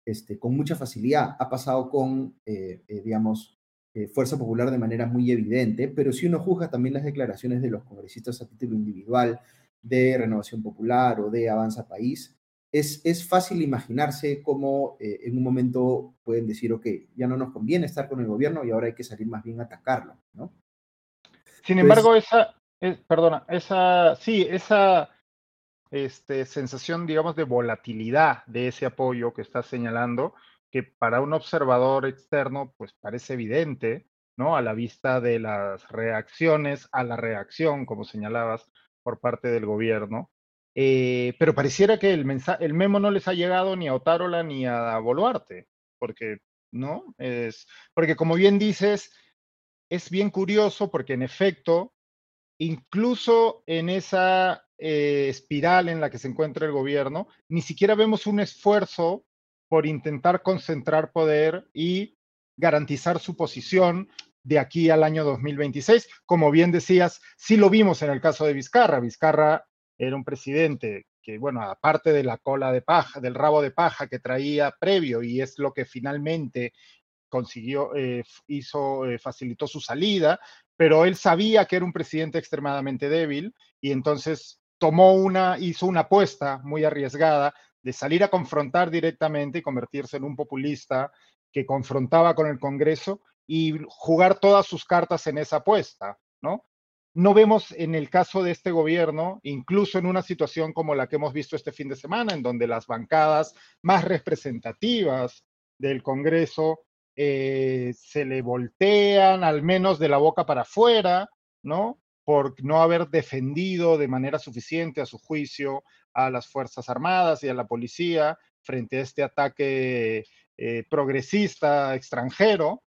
[SPEAKER 4] Este, con mucha facilidad. Ha pasado con, eh, digamos, Fuerza Popular de manera muy evidente, pero si uno juzga también las declaraciones de los congresistas a título individual, de Renovación Popular o de Avanza País, es, fácil imaginarse cómo eh, en un momento pueden decir, ok, ya no nos conviene estar con el gobierno y ahora hay que salir más bien a atacarlo, ¿no?
[SPEAKER 1] Sin embargo, esa, perdona, esa, sí, esa este, sensación, digamos, de volatilidad de ese apoyo que estás señalando, que para un observador externo, pues parece evidente, ¿no? A la vista de las reacciones a la reacción, como señalabas, por parte del gobierno. Eh, pero pareciera que el, el memo no les ha llegado ni a Otárola ni a Boluarte, porque, ¿no? Es, porque como bien dices, es bien curioso porque en efecto, incluso en esa eh, espiral en la que se encuentra el gobierno, ni siquiera vemos un esfuerzo por intentar concentrar poder y garantizar su posición de aquí al año 2026. Como bien decías, sí lo vimos en el caso de Vizcarra. Vizcarra era un presidente que, bueno, aparte de la cola de paja, del rabo de paja que traía previo y es lo que finalmente consiguió, eh, hizo, eh, facilitó su salida, pero él sabía que era un presidente extremadamente débil y entonces tomó una, hizo una apuesta muy arriesgada de salir a confrontar directamente y convertirse en un populista que confrontaba con el Congreso y jugar todas sus cartas en esa apuesta, ¿no? no vemos en el caso de este gobierno, incluso en una situación como la que hemos visto este fin de semana, en donde las bancadas más representativas del Congreso eh, se le voltean al menos de la boca para afuera, ¿no? Por no haber defendido de manera suficiente a su juicio a las Fuerzas Armadas y a la policía frente a este ataque eh, progresista extranjero,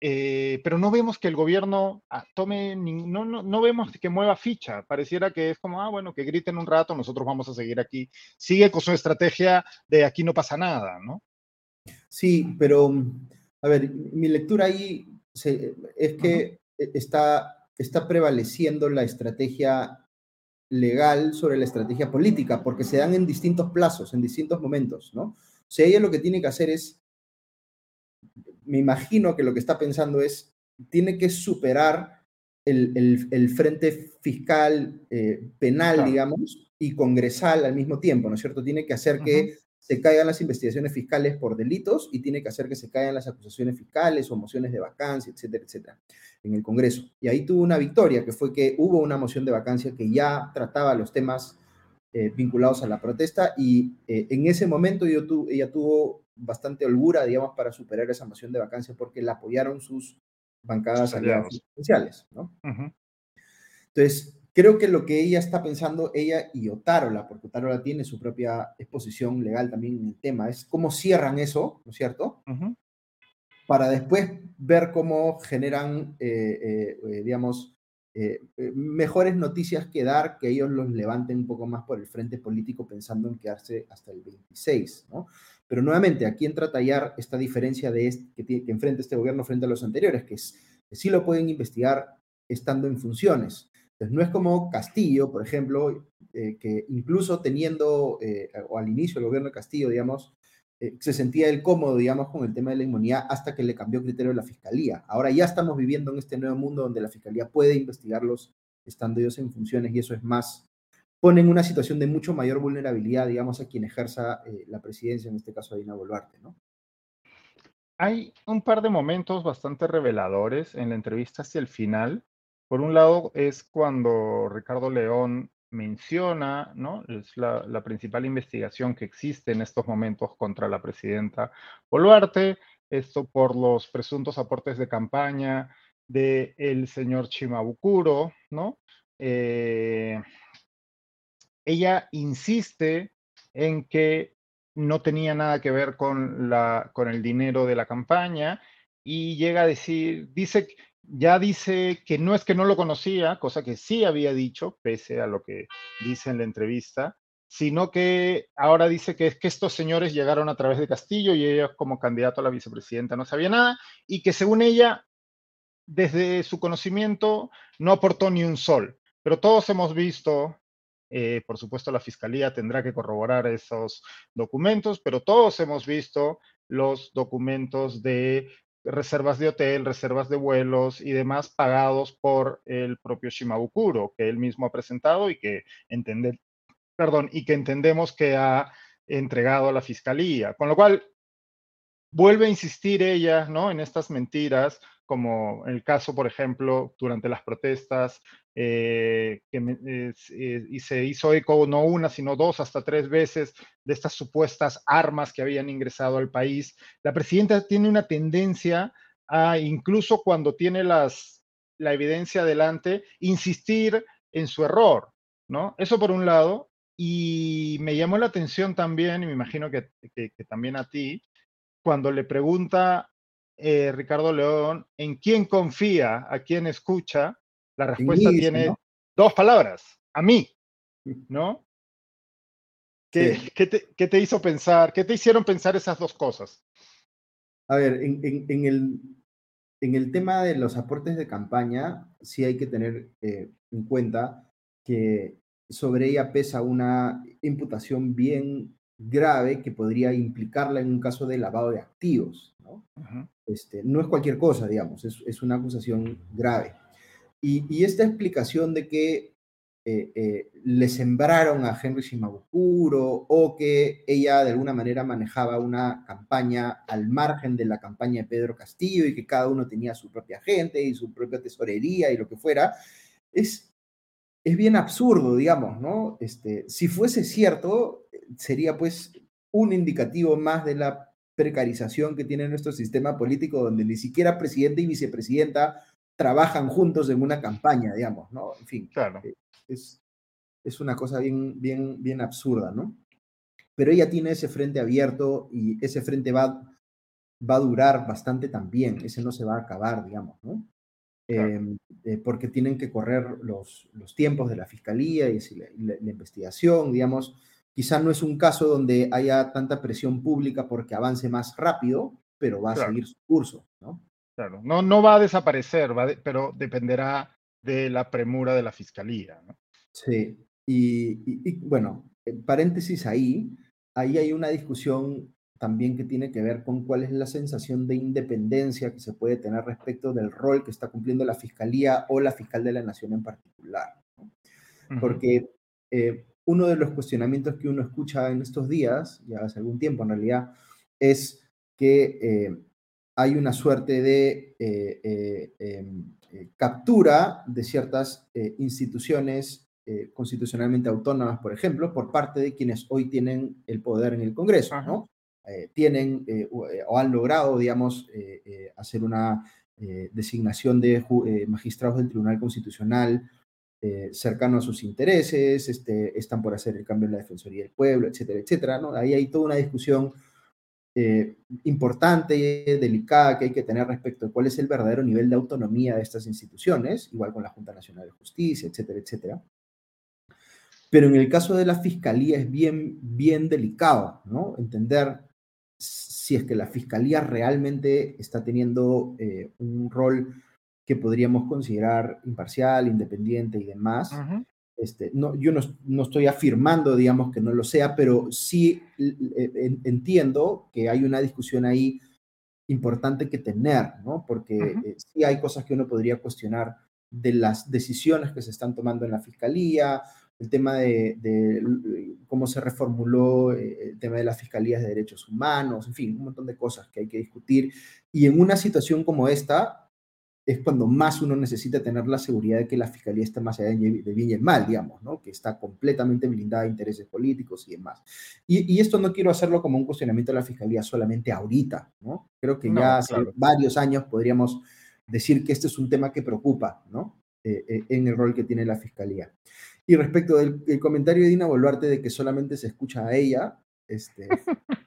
[SPEAKER 1] eh, pero no vemos que el gobierno ah, tome, no, no, no, vemos que mueva ficha. Pareciera que es como, ah, bueno, que griten un rato, nosotros vamos a seguir aquí. Sigue con su estrategia de aquí no pasa nada, ¿no?
[SPEAKER 4] Sí, pero, a ver, mi lectura ahí es que e, está, está prevaleciendo la estrategia legal sobre la estrategia política, porque se dan en distintos plazos, en distintos momentos, ¿no? O sea, ella lo que tiene que hacer es me imagino que lo que está pensando es, tiene que superar el, frente fiscal eh, penal, digamos, y congresal al mismo tiempo, ¿no es cierto? Tiene que hacer que se caigan las investigaciones fiscales por delitos y tiene que hacer que se caigan las acusaciones fiscales o mociones de vacancia, etcétera, etcétera, en el Congreso. Y ahí tuvo una victoria, que fue que hubo una moción de vacancia que ya trataba los temas eh, vinculados a la protesta y eh, en ese momento yo ella tuvo bastante holgura, digamos, para superar esa moción de vacancia porque la apoyaron sus bancadas aliadas presidenciales, ¿no? Entonces, creo que lo que ella está pensando, ella y Otárola, porque Otárola tiene su propia exposición legal también en el tema, es cómo cierran eso, ¿no es cierto? Para después ver cómo generan, eh, eh, eh, digamos, mejores noticias que dar, que ellos los levanten un poco más por el frente político pensando en quedarse hasta el 26, ¿no? Pero nuevamente, aquí entra a tallar esta diferencia de este, que, que, enfrenta este gobierno frente a los anteriores, que, es, que sí lo pueden investigar estando en funciones. Entonces, no es como Castillo, por ejemplo, eh, que incluso teniendo, eh, o al inicio del gobierno de Castillo, digamos, eh, se sentía él cómodo, digamos, con el tema de la inmunidad hasta que le cambió criterio la fiscalía. Ahora ya estamos viviendo en este nuevo mundo donde la fiscalía puede investigarlos estando ellos en funciones y eso es más pone en una situación de mucho mayor vulnerabilidad, digamos, a quien ejerza la presidencia, en este caso a Dina Boluarte, ¿no?
[SPEAKER 1] Hay un par de momentos bastante reveladores en la entrevista hacia el final, Por un lado es cuando Ricardo León menciona, ¿no? Es la, principal investigación que existe en estos momentos contra la presidenta Boluarte, esto por los presuntos aportes de campaña del señor Chimabukuro, ¿no? Eh, ella insiste en que no tenía nada que ver con, la, con el dinero de la campaña y llega a decir, dice, ya dice que no es que no lo conocía, cosa que sí había dicho, pese a lo que dice en la entrevista, sino que ahora dice que es que estos señores llegaron a través de Castillo y ella como candidato a la vicepresidenta no sabía nada y que según ella, desde su conocimiento, no aportó ni un sol. Pero todos hemos visto eh, por supuesto, la Fiscalía tendrá que corroborar esos documentos, pero todos hemos visto los documentos de reservas de hotel, reservas de vuelos y demás pagados por el propio Shimabukuro, que él mismo ha presentado y que, perdón, y que entendemos que ha entregado a la Fiscalía. Con lo cual, vuelve a insistir ella ¿no? en estas mentiras, como el caso, por ejemplo, durante las protestas, eh, que eh, y se hizo eco no una, sino dos, hasta tres veces de estas supuestas armas que habían ingresado al país. La presidenta tiene una tendencia a, incluso cuando tiene las, la evidencia adelante, insistir en su error, ¿no? Eso por un lado. Y me llamó la atención también, y me imagino que, que también a ti, cuando le pregunta eh, Ricardo León, en quién confía, a quién escucha, la respuesta tiene dos palabras, a mí, ¿no? ¿Qué, te, hizo pensar, qué te hicieron pensar esas dos cosas?
[SPEAKER 4] A ver, en, el, en el tema de los aportes de campaña, sí hay que tener eh, en cuenta que sobre ella pesa una imputación bien grave que podría implicarla en un caso de lavado de activos. ¿no? Este, no es cualquier cosa, digamos, es, una acusación grave. Y, esta explicación de que eh, eh, le sembraron a Henry Shimabukuro o que ella de alguna manera manejaba una campaña al margen de la campaña de Pedro Castillo y que cada uno tenía su propia gente y su propia tesorería y lo que fuera, es, es bien absurdo, digamos, ¿no? Este, si fuese cierto, sería pues un indicativo más de la precarización que tiene nuestro sistema político, donde ni siquiera presidente y vicepresidenta trabajan juntos en una campaña, digamos, ¿no? En fin, claro. Eh, es, es una cosa bien, bien, bien absurda, ¿no? Pero ella tiene ese frente abierto y ese frente va, va a durar bastante también, ese no se va a acabar, digamos, ¿no? Em, eh, porque tienen que correr los, los tiempos de la fiscalía y la investigación, digamos, Quizá no es un caso donde haya tanta presión pública porque avance más rápido, pero va a seguir su curso, ¿no?
[SPEAKER 1] Claro, no, no va a desaparecer, pero dependerá de la premura de la fiscalía, ¿no?
[SPEAKER 4] Sí, y, bueno, paréntesis ahí, ahí hay una discusión también que tiene que ver con cuál es la sensación de independencia que se puede tener respecto del rol que está cumpliendo la Fiscalía o la Fiscal de la Nación en particular. ¿no? Porque eh, uno de los cuestionamientos que uno escucha en estos días, ya hace algún tiempo en realidad, es que eh, hay una suerte de eh, eh, em, captura de ciertas instituciones constitucionalmente autónomas, por ejemplo, por parte de quienes hoy tienen el poder en el Congreso, ¿no? tienen o han logrado, digamos, hacer una designación de magistrados del Tribunal Constitucional eh, cercano a sus intereses, este, están por hacer el cambio en la Defensoría del Pueblo, etcétera, etcétera. ¿no? Ahí hay toda una discusión eh, importante, delicada que hay que tener respecto a cuál es el verdadero nivel de autonomía de estas instituciones, igual con la Junta Nacional de Justicia, etcétera, etcétera. Pero en el caso de la Fiscalía es bien, bien delicado, ¿no? Entender si es que la Fiscalía realmente está teniendo eh, un rol que podríamos considerar imparcial, independiente y demás. Este, no, yo no, estoy afirmando, digamos, que no lo sea, pero sí entiendo que hay una discusión ahí importante que tener, ¿no? Porque eh, sí hay cosas que uno podría cuestionar de las decisiones que se están tomando en la fiscalía, el tema de, cómo se reformuló eh, el tema de las fiscalías de derechos humanos, en fin, un montón de cosas que hay que discutir. Y en una situación como esta, es cuando más uno necesita tener la seguridad de que la fiscalía está más allá de bien y el mal, digamos, ¿no? Que está completamente blindada a intereses políticos y demás. Y, esto no quiero hacerlo como un cuestionamiento de la fiscalía solamente ahorita, ¿no? Creo que ya hace varios años podríamos decir que este es un tema que preocupa, ¿no? Eh, eh, en el rol que tiene la fiscalía. Y respecto del, comentario de Dina Boluarte de que solamente se escucha a ella, este,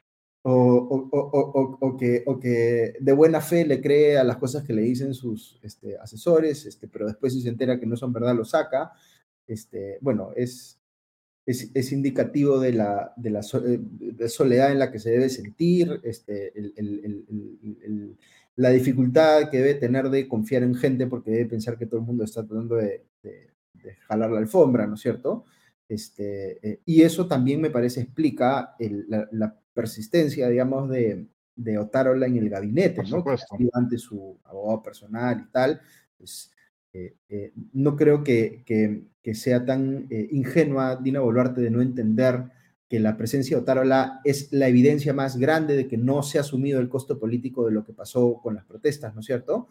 [SPEAKER 4] o, que, o que de buena fe le cree a las cosas que le dicen sus este, asesores, este, pero después si se entera que no son verdad lo saca, este, bueno, es, es, indicativo de la, de la soledad en la que se debe sentir, este, la dificultad que debe tener de confiar en gente porque debe pensar que todo el mundo está tratando de, jalar la alfombra, ¿no es cierto? Este, eh, y eso también me parece explica la, persistencia, digamos, de, de Otárola en el gabinete, ¿no? Que ante su abogado personal y tal. Pues, eh, eh, no creo que, que, sea tan eh, ingenua Dina Boluarte de no entender que la presencia de Otárola es la evidencia más grande de que no se ha asumido el costo político de lo que pasó con las protestas, ¿no es cierto?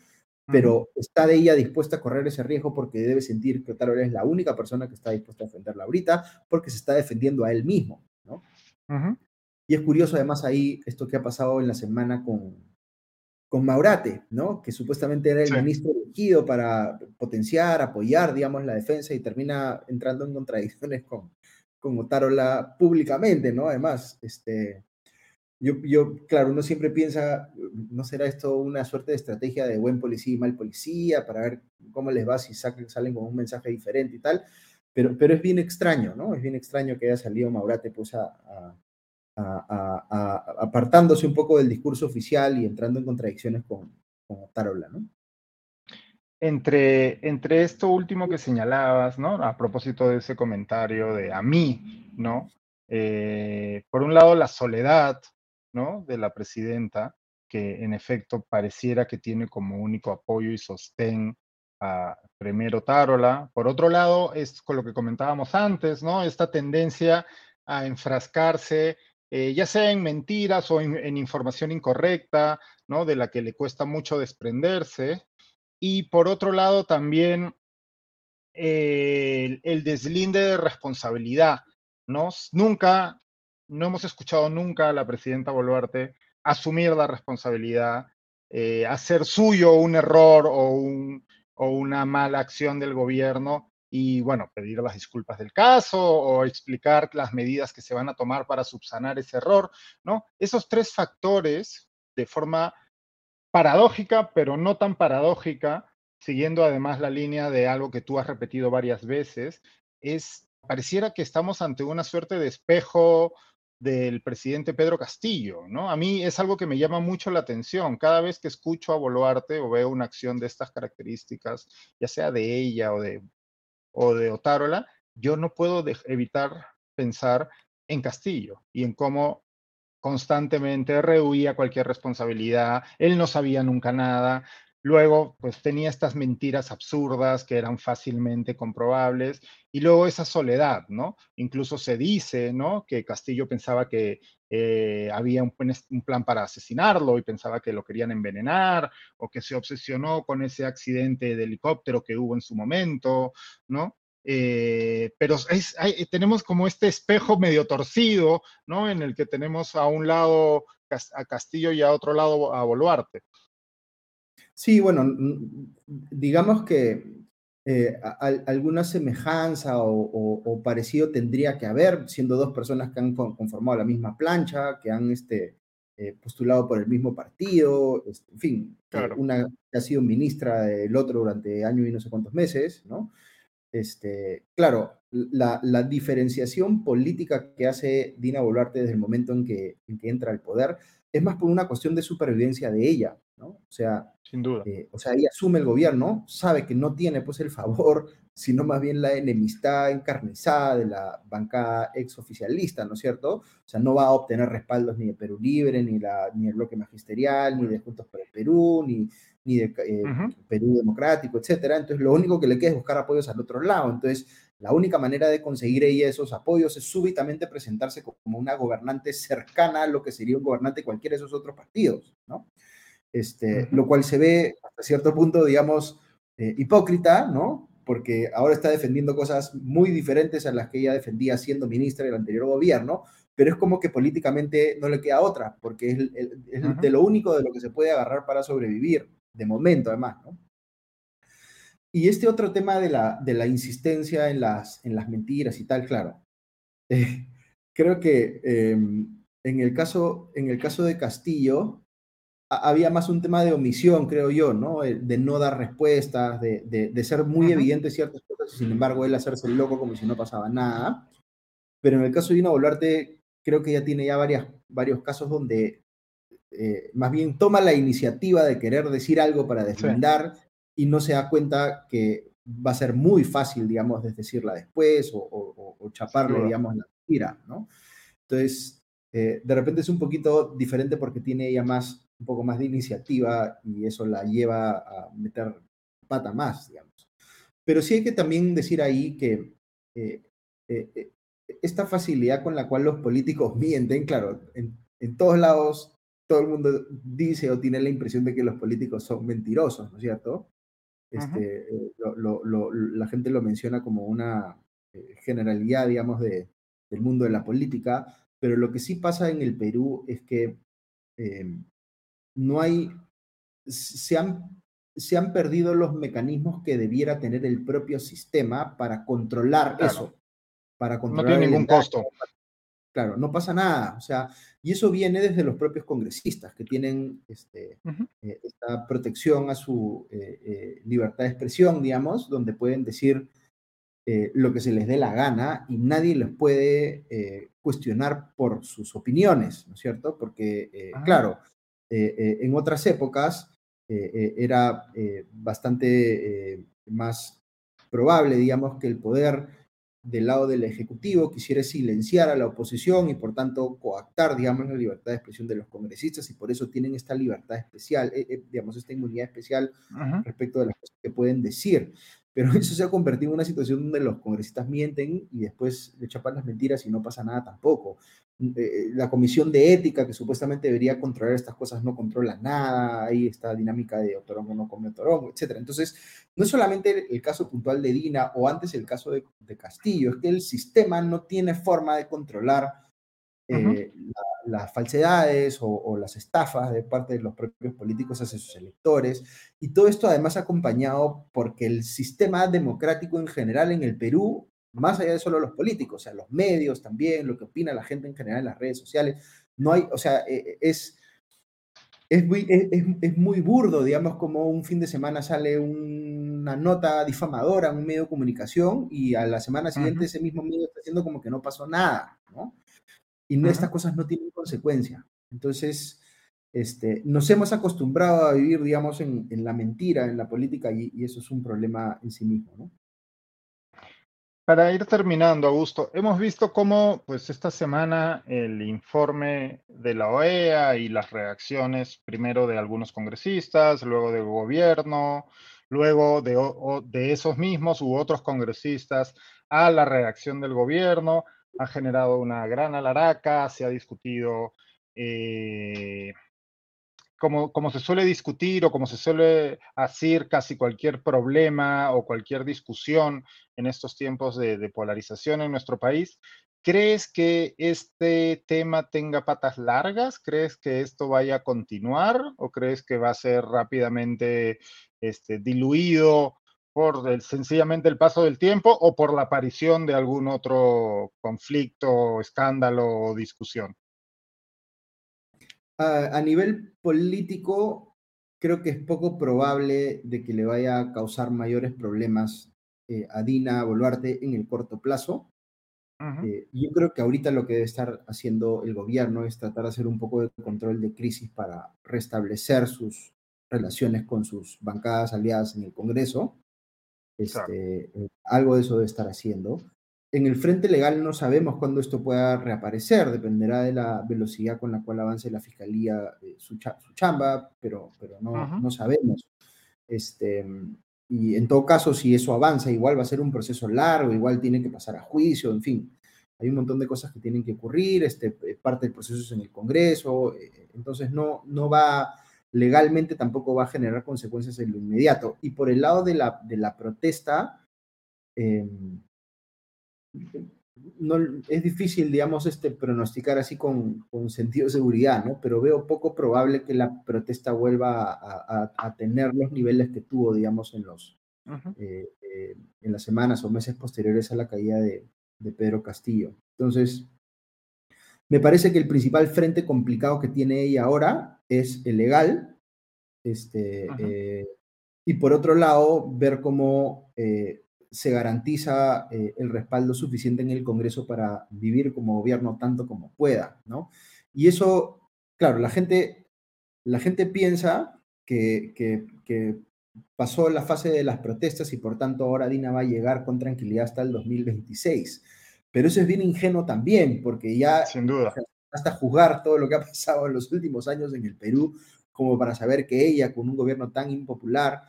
[SPEAKER 4] Pero está de ella dispuesta a correr ese riesgo porque debe sentir que Otárola es la única persona que está dispuesta a defenderla ahorita porque se está defendiendo a él mismo, ¿no? Y es curioso además ahí esto que ha pasado en la semana con, con Maurate, ¿no? Que supuestamente era el ministro elegido para potenciar, apoyar, digamos, la defensa y termina entrando en contradicciones con, con Otárola públicamente, ¿no? Además, este, yo, yo, claro, uno siempre piensa, ¿no será esto una suerte de estrategia de buen policía y mal policía para ver cómo les va si salen con un mensaje diferente y tal? Pero, pero es bien extraño, ¿no? Es bien extraño que haya salido Maurate pues a apartándose un poco del discurso oficial y entrando en contradicciones con, con Tarola, ¿no?
[SPEAKER 1] Entre, entre esto último que señalabas, ¿no? A propósito de ese comentario de a mí, ¿no? Eh, por un lado, la soledad, ¿no? De la presidenta, que en efecto pareciera que tiene como único apoyo y sostén a primero Tarola. Por otro lado, es con lo que comentábamos antes, ¿no? Esta tendencia a enfrascarse eh, ya sea en mentiras o en, información incorrecta, ¿no? De la que le cuesta mucho desprenderse. Y por otro lado, también el, deslinde de responsabilidad, ¿no? Nunca, no hemos escuchado nunca a la presidenta Boluarte asumir la responsabilidad, eh, hacer suyo un error o, un, o una mala acción del gobierno y bueno, pedir las disculpas del caso o explicar las medidas que se van a tomar para subsanar ese error, ¿no? Esos tres factores, de forma paradójica, pero no tan paradójica, siguiendo además la línea de algo que tú has repetido varias veces, es, pareciera que estamos ante una suerte de espejo del presidente Pedro Castillo, ¿no? A mí es algo que me llama mucho la atención. Cada vez que escucho a Boluarte o veo una acción de estas características, ya sea de ella o de o de Otárola, yo no puedo evitar pensar en Castillo y en cómo constantemente rehuía cualquier responsabilidad, él no sabía nunca nada, luego pues tenía estas mentiras absurdas que eran fácilmente comprobables y luego esa soledad, ¿no? Incluso se dice, ¿no? Que Castillo pensaba que eh, había un, plan para asesinarlo y pensaba que lo querían envenenar o que se obsesionó con ese accidente de helicóptero que hubo en su momento, ¿no? Eh, pero tenemos como este espejo medio torcido, ¿no? En el que tenemos a un lado a Castillo y a otro lado a Boluarte.
[SPEAKER 4] Sí, bueno, digamos que eh, alguna semejanza o, parecido tendría que haber, siendo dos personas que han conformado la misma plancha, que han este, eh, postulado por el mismo partido, este, en fin, una que ha sido ministra del otro durante años y no sé cuántos meses, ¿no? Este, claro, la, diferenciación política que hace Dina Boluarte desde el momento en que, en que entra al poder es más por una cuestión de supervivencia de ella, ¿no? O sea,
[SPEAKER 1] sin duda.
[SPEAKER 4] Eh, o sea, asume el gobierno, sabe que no tiene pues el favor, sino más bien la enemistad encarnizada de la bancada exoficialista, ¿no es cierto? O sea, no va a obtener respaldos ni de Perú Libre, ni, la, ni el bloque magisterial, ni de Juntos por el Perú, ni, ni de eh, Perú Democrático, etcétera. Entonces, lo único que le queda es buscar apoyos al otro lado. Entonces, la única manera de conseguir ella esos apoyos es súbitamente presentarse como una gobernante cercana a lo que sería un gobernante de cualquiera de esos otros partidos, ¿no? Este, lo cual se ve hasta cierto punto, digamos, eh, hipócrita, ¿no? Porque ahora está defendiendo cosas muy diferentes a las que ella defendía siendo ministra del anterior gobierno, pero es como que políticamente no le queda otra, porque es, de lo único de lo que se puede agarrar para sobrevivir, de momento además, ¿no? Y este otro tema de la, de la insistencia en las, en las mentiras y tal, claro, eh, creo que em, en, el caso, en el caso de Castillo, había más un tema de omisión, creo yo, ¿no? Eh, de no dar respuestas, de, de, ser muy evidente ciertas cosas y sin embargo él hacerse el loco como si no pasaba nada. Pero en el caso de Dina Boluarte, creo que ya tiene ya varias, varios casos donde eh, más bien toma la iniciativa de querer decir algo para deslindar y no se da cuenta que va a ser muy fácil, digamos, decirla después o, chaparle, digamos, la mentira, ¿no? Entonces, eh, de repente es un poquito diferente porque tiene ella más, un poco más de iniciativa y eso la lleva a meter pata más, digamos. Pero sí hay que también decir ahí que eh, esta facilidad con la cual los políticos mienten, claro, en, todos lados todo el mundo dice o tiene la impresión de que los políticos son mentirosos, ¿no es cierto? Este, eh, la gente lo menciona como una eh, generalidad, digamos, de, del mundo de la política, pero lo que sí pasa en el Perú es que em, no hay, se han, se han perdido los mecanismos que debiera tener el propio sistema para controlar eso para controlar.
[SPEAKER 1] No tiene ningún costo.
[SPEAKER 4] Claro, no pasa nada. O sea, y eso viene desde los propios congresistas que tienen este, eh, esta protección a su eh, eh, libertad de expresión, digamos, donde pueden decir lo que se les dé la gana y nadie les puede cuestionar por sus opiniones, ¿no es cierto? Porque, ah. claro, en otras épocas era bastante más probable, digamos, que el poder del lado del Ejecutivo quisiera silenciar a la oposición y por tanto coactar, digamos, la libertad de expresión de los congresistas y por eso tienen esta libertad especial, eh, eh, digamos, esta inmunidad especial respecto de las cosas que pueden decir. Pero eso se ha convertido en una situación donde los congresistas mienten y después le chapan las mentiras y no pasa nada tampoco. Eh, eh, la comisión de ética que supuestamente debería controlar estas cosas no controla nada, ahí está dinámica de otorongo no come otorongo, etc. Entonces, no es solamente el caso puntual de Dina o antes el caso de, Castillo, es que el sistema no tiene forma de controlar eh, las falsedades o, las estafas de parte de los propios políticos hacia sus electores. Y todo esto además acompañado porque el sistema democrático en general en el Perú más allá de solo los políticos, o sea, los medios también, lo que opina la gente en general en las redes sociales. No hay, o sea, eh, eh, es, es, muy, es, muy burdo, digamos, como un fin de semana sale una nota difamadora en un medio de comunicación y a la semana siguiente ese mismo medio está haciendo como que no pasó nada, ¿no? Y estas cosas no tienen consecuencia. Entonces, este, nos hemos acostumbrado a vivir, digamos, en, en la mentira, en la política, y, y, eso es un problema en sí mismo, ¿no?
[SPEAKER 1] Para ir terminando, Augusto, hemos visto cómo pues esta semana el informe de la OEA y las reacciones primero de algunos congresistas, luego del gobierno, luego de, de esos mismos u otros congresistas a la reacción del gobierno, ha generado una gran alaraca, se ha discutido eh, como, como, se suele discutir o como se suele hacer casi cualquier problema o cualquier discusión en estos tiempos de, polarización en nuestro país, ¿crees que este tema tenga patas largas? ¿Crees que esto vaya a continuar o crees que va a ser rápidamente este, diluido por sencillamente el paso del tiempo o por la aparición de algún otro conflicto, escándalo o discusión?
[SPEAKER 4] a, nivel político, creo que es poco probable de que le vaya a causar mayores problemas eh, a Dina Boluarte en el corto plazo. Eh, yo creo que ahorita lo que debe estar haciendo el gobierno es tratar de hacer un poco de control de crisis para restablecer sus relaciones con sus bancadas aliadas en el Congreso. Este, eh, algo de eso debe estar haciendo. En el frente legal no sabemos cuándo esto pueda reaparecer, dependerá de la velocidad con la cual avance la fiscalía eh, su, chamba, pero, pero no, no sabemos. Este, y en todo caso, si eso avanza, igual va a ser un proceso largo, igual tiene que pasar a juicio, en fin. Hay un montón de cosas que tienen que ocurrir, este, eh, parte del proceso es en el Congreso, eh, entonces no, no va legalmente tampoco va a generar consecuencias en lo inmediato. Y por el lado de la, de la protesta, em, no, es difícil, digamos, este, pronosticar así con, con, sentido de seguridad, ¿no? Pero veo poco probable que la protesta vuelva a, a, tener los niveles que tuvo, digamos, en, los, eh, eh, en las semanas o meses posteriores a la caída de, de, Pedro Castillo. Entonces, me parece que el principal frente complicado que tiene ella ahora es el legal, este, eh, y por otro lado, ver cómo se garantiza eh, el respaldo suficiente en el Congreso para vivir como gobierno tanto como pueda, ¿no? Y eso, claro, la gente, la gente piensa que, que, pasó la fase de las protestas y por tanto ahora Dina va a llegar con tranquilidad hasta el 2026. Pero eso es bien ingenuo también, porque ya
[SPEAKER 1] Sin duda.
[SPEAKER 4] hasta juzgar todo lo que ha pasado en los últimos años en el Perú, como para saber que ella, con un gobierno tan impopular,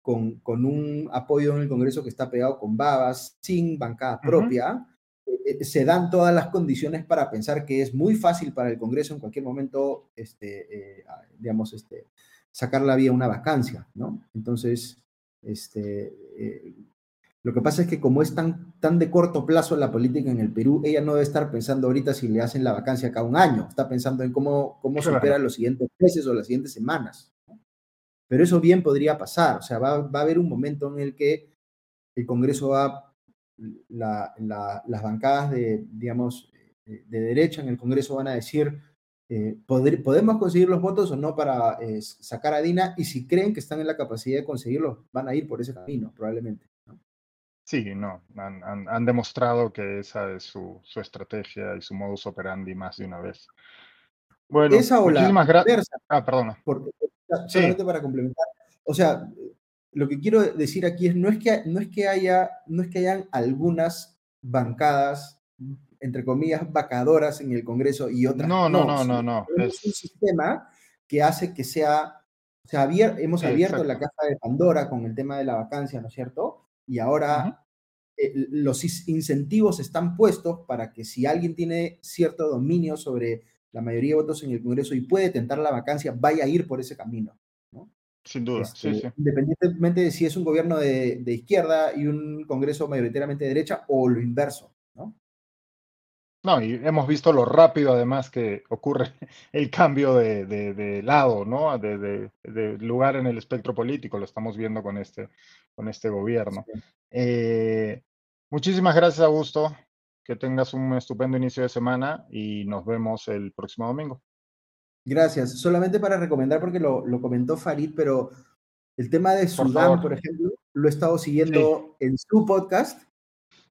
[SPEAKER 4] con, un apoyo en el Congreso que está pegado con babas, sin bancada propia, eh, eh, se dan todas las condiciones para pensar que es muy fácil para el Congreso en cualquier momento, este, eh, digamos, este, sacar la vía una vacancia, ¿no? Entonces, este, lo que pasa es que como es tan, tan de corto plazo la política en el Perú, ella no debe estar pensando ahorita si le hacen la vacancia cada un año, está pensando en cómo, cómo supera los siguientes meses o las siguientes semanas. Pero eso bien podría pasar, o sea, va, a haber un momento en el que el Congreso va, las bancadas de, digamos, de, derecha en el Congreso van a decir, eh, podemos conseguir los votos o no para eh, sacar a Dina, y si creen que están en la capacidad de conseguirlos, van a ir por ese camino, probablemente.
[SPEAKER 1] Sí, no, han, demostrado que esa es su, estrategia y su modus operandi más de una vez.
[SPEAKER 4] Bueno, esa muchísimas gracias.
[SPEAKER 1] Ah, perdona.
[SPEAKER 4] Porque solamente para complementar. O sea, lo que quiero decir aquí es no es que no es que haya no es que hayan algunas bancadas entre comillas vacadoras en el Congreso y otras
[SPEAKER 1] no no no no no,
[SPEAKER 4] es un sistema que hace que sea o sea hemos abierto la caja de Pandora con el tema de la vacancia no es cierto y ahora eh, los incentivos están puestos para que si alguien tiene cierto dominio sobre la mayoría de votos en el Congreso y puede tentar la vacancia, vaya a ir por ese camino. ¿no?
[SPEAKER 1] Sin duda,
[SPEAKER 4] este, sí. Independientemente de si es un gobierno de, izquierda y un Congreso mayoritariamente de derecha o lo inverso.
[SPEAKER 1] ¿No? Y hemos visto lo rápido además que ocurre el cambio de, lado, ¿no? De, lugar en el espectro político, lo estamos viendo con este, con este gobierno. Eh, muchísimas gracias, Augusto, que tengas un estupendo inicio de semana y nos vemos el próximo domingo.
[SPEAKER 4] Gracias. Solamente para recomendar, porque lo, comentó Farid, pero el tema de Sudán, por, ejemplo, lo he estado siguiendo en su podcast.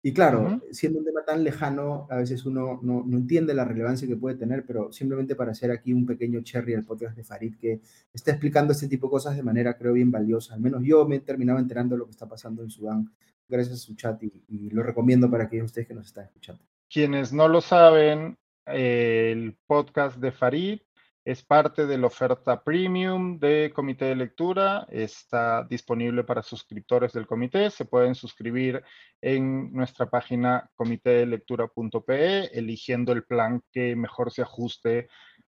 [SPEAKER 4] Y claro, siendo un tema tan lejano, a veces uno no, entiende la relevancia que puede tener, pero simplemente para hacer aquí un pequeño cherry al podcast de Farid, que está explicando este tipo de cosas de manera, creo, bien valiosa. Al menos yo me he terminado enterando de lo que está pasando en Sudán gracias a su chat y, lo recomiendo para aquellos ustedes que nos están escuchando.
[SPEAKER 1] Quienes no lo saben, el podcast de Farid es parte de la oferta premium de Comité de Lectura. Está disponible para suscriptores del comité. Se pueden suscribir en nuestra página comitedelectura.pe, eligiendo el plan que mejor se ajuste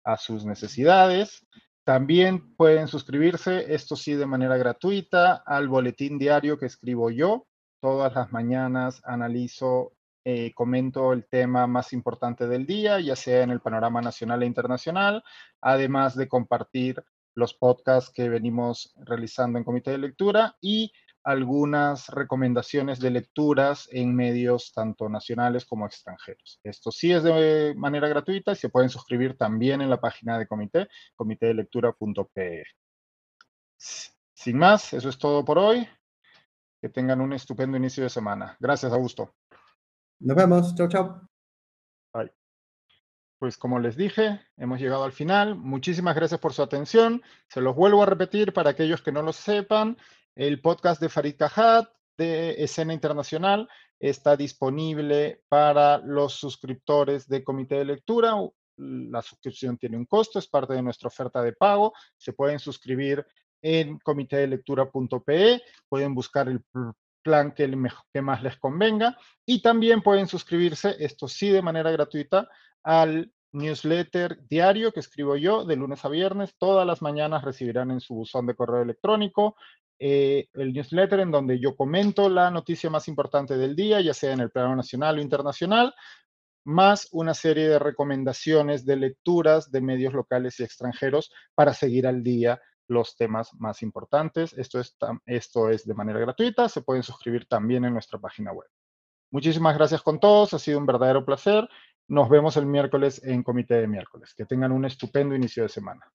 [SPEAKER 1] a sus necesidades. También pueden suscribirse, esto sí de manera gratuita, al boletín diario que escribo yo, todas las mañanas analizo, eh, comento el tema más importante del día, ya sea en el panorama nacional e internacional, además de compartir los podcasts que venimos realizando en Comité de Lectura y algunas recomendaciones de lecturas en medios tanto nacionales como extranjeros. Esto sí es de manera gratuita y se pueden suscribir también en la página de comité, comitedelectura.pe. Sin más, eso es todo por hoy. Que tengan un estupendo inicio de semana. Gracias, Augusto.
[SPEAKER 4] Nos vemos. Chao, chao.
[SPEAKER 1] Bye. Pues como les dije, hemos llegado al final. Muchísimas gracias por su atención. Se los vuelvo a repetir para aquellos que no lo sepan. El podcast de Farid Cajat de Escena Internacional está disponible para los suscriptores de Comité de Lectura. La suscripción tiene un costo, es parte de nuestra oferta de pago. Se pueden suscribir en comitedelectura.pe, pueden buscar el plan que, que, más les convenga y también pueden suscribirse, esto sí de manera gratuita, al newsletter diario que escribo yo de lunes a viernes. Todas las mañanas recibirán en su buzón de correo electrónico eh, el newsletter en donde yo comento la noticia más importante del día, ya sea en el plano nacional o internacional, más una serie de recomendaciones de lecturas de medios locales y extranjeros para seguir al día los temas más importantes. Esto es, esto es de manera gratuita, se pueden suscribir también en nuestra página web. Muchísimas gracias con todos, ha sido un verdadero placer. Nos vemos el miércoles en Comité de Miércoles. Que tengan un estupendo inicio de semana.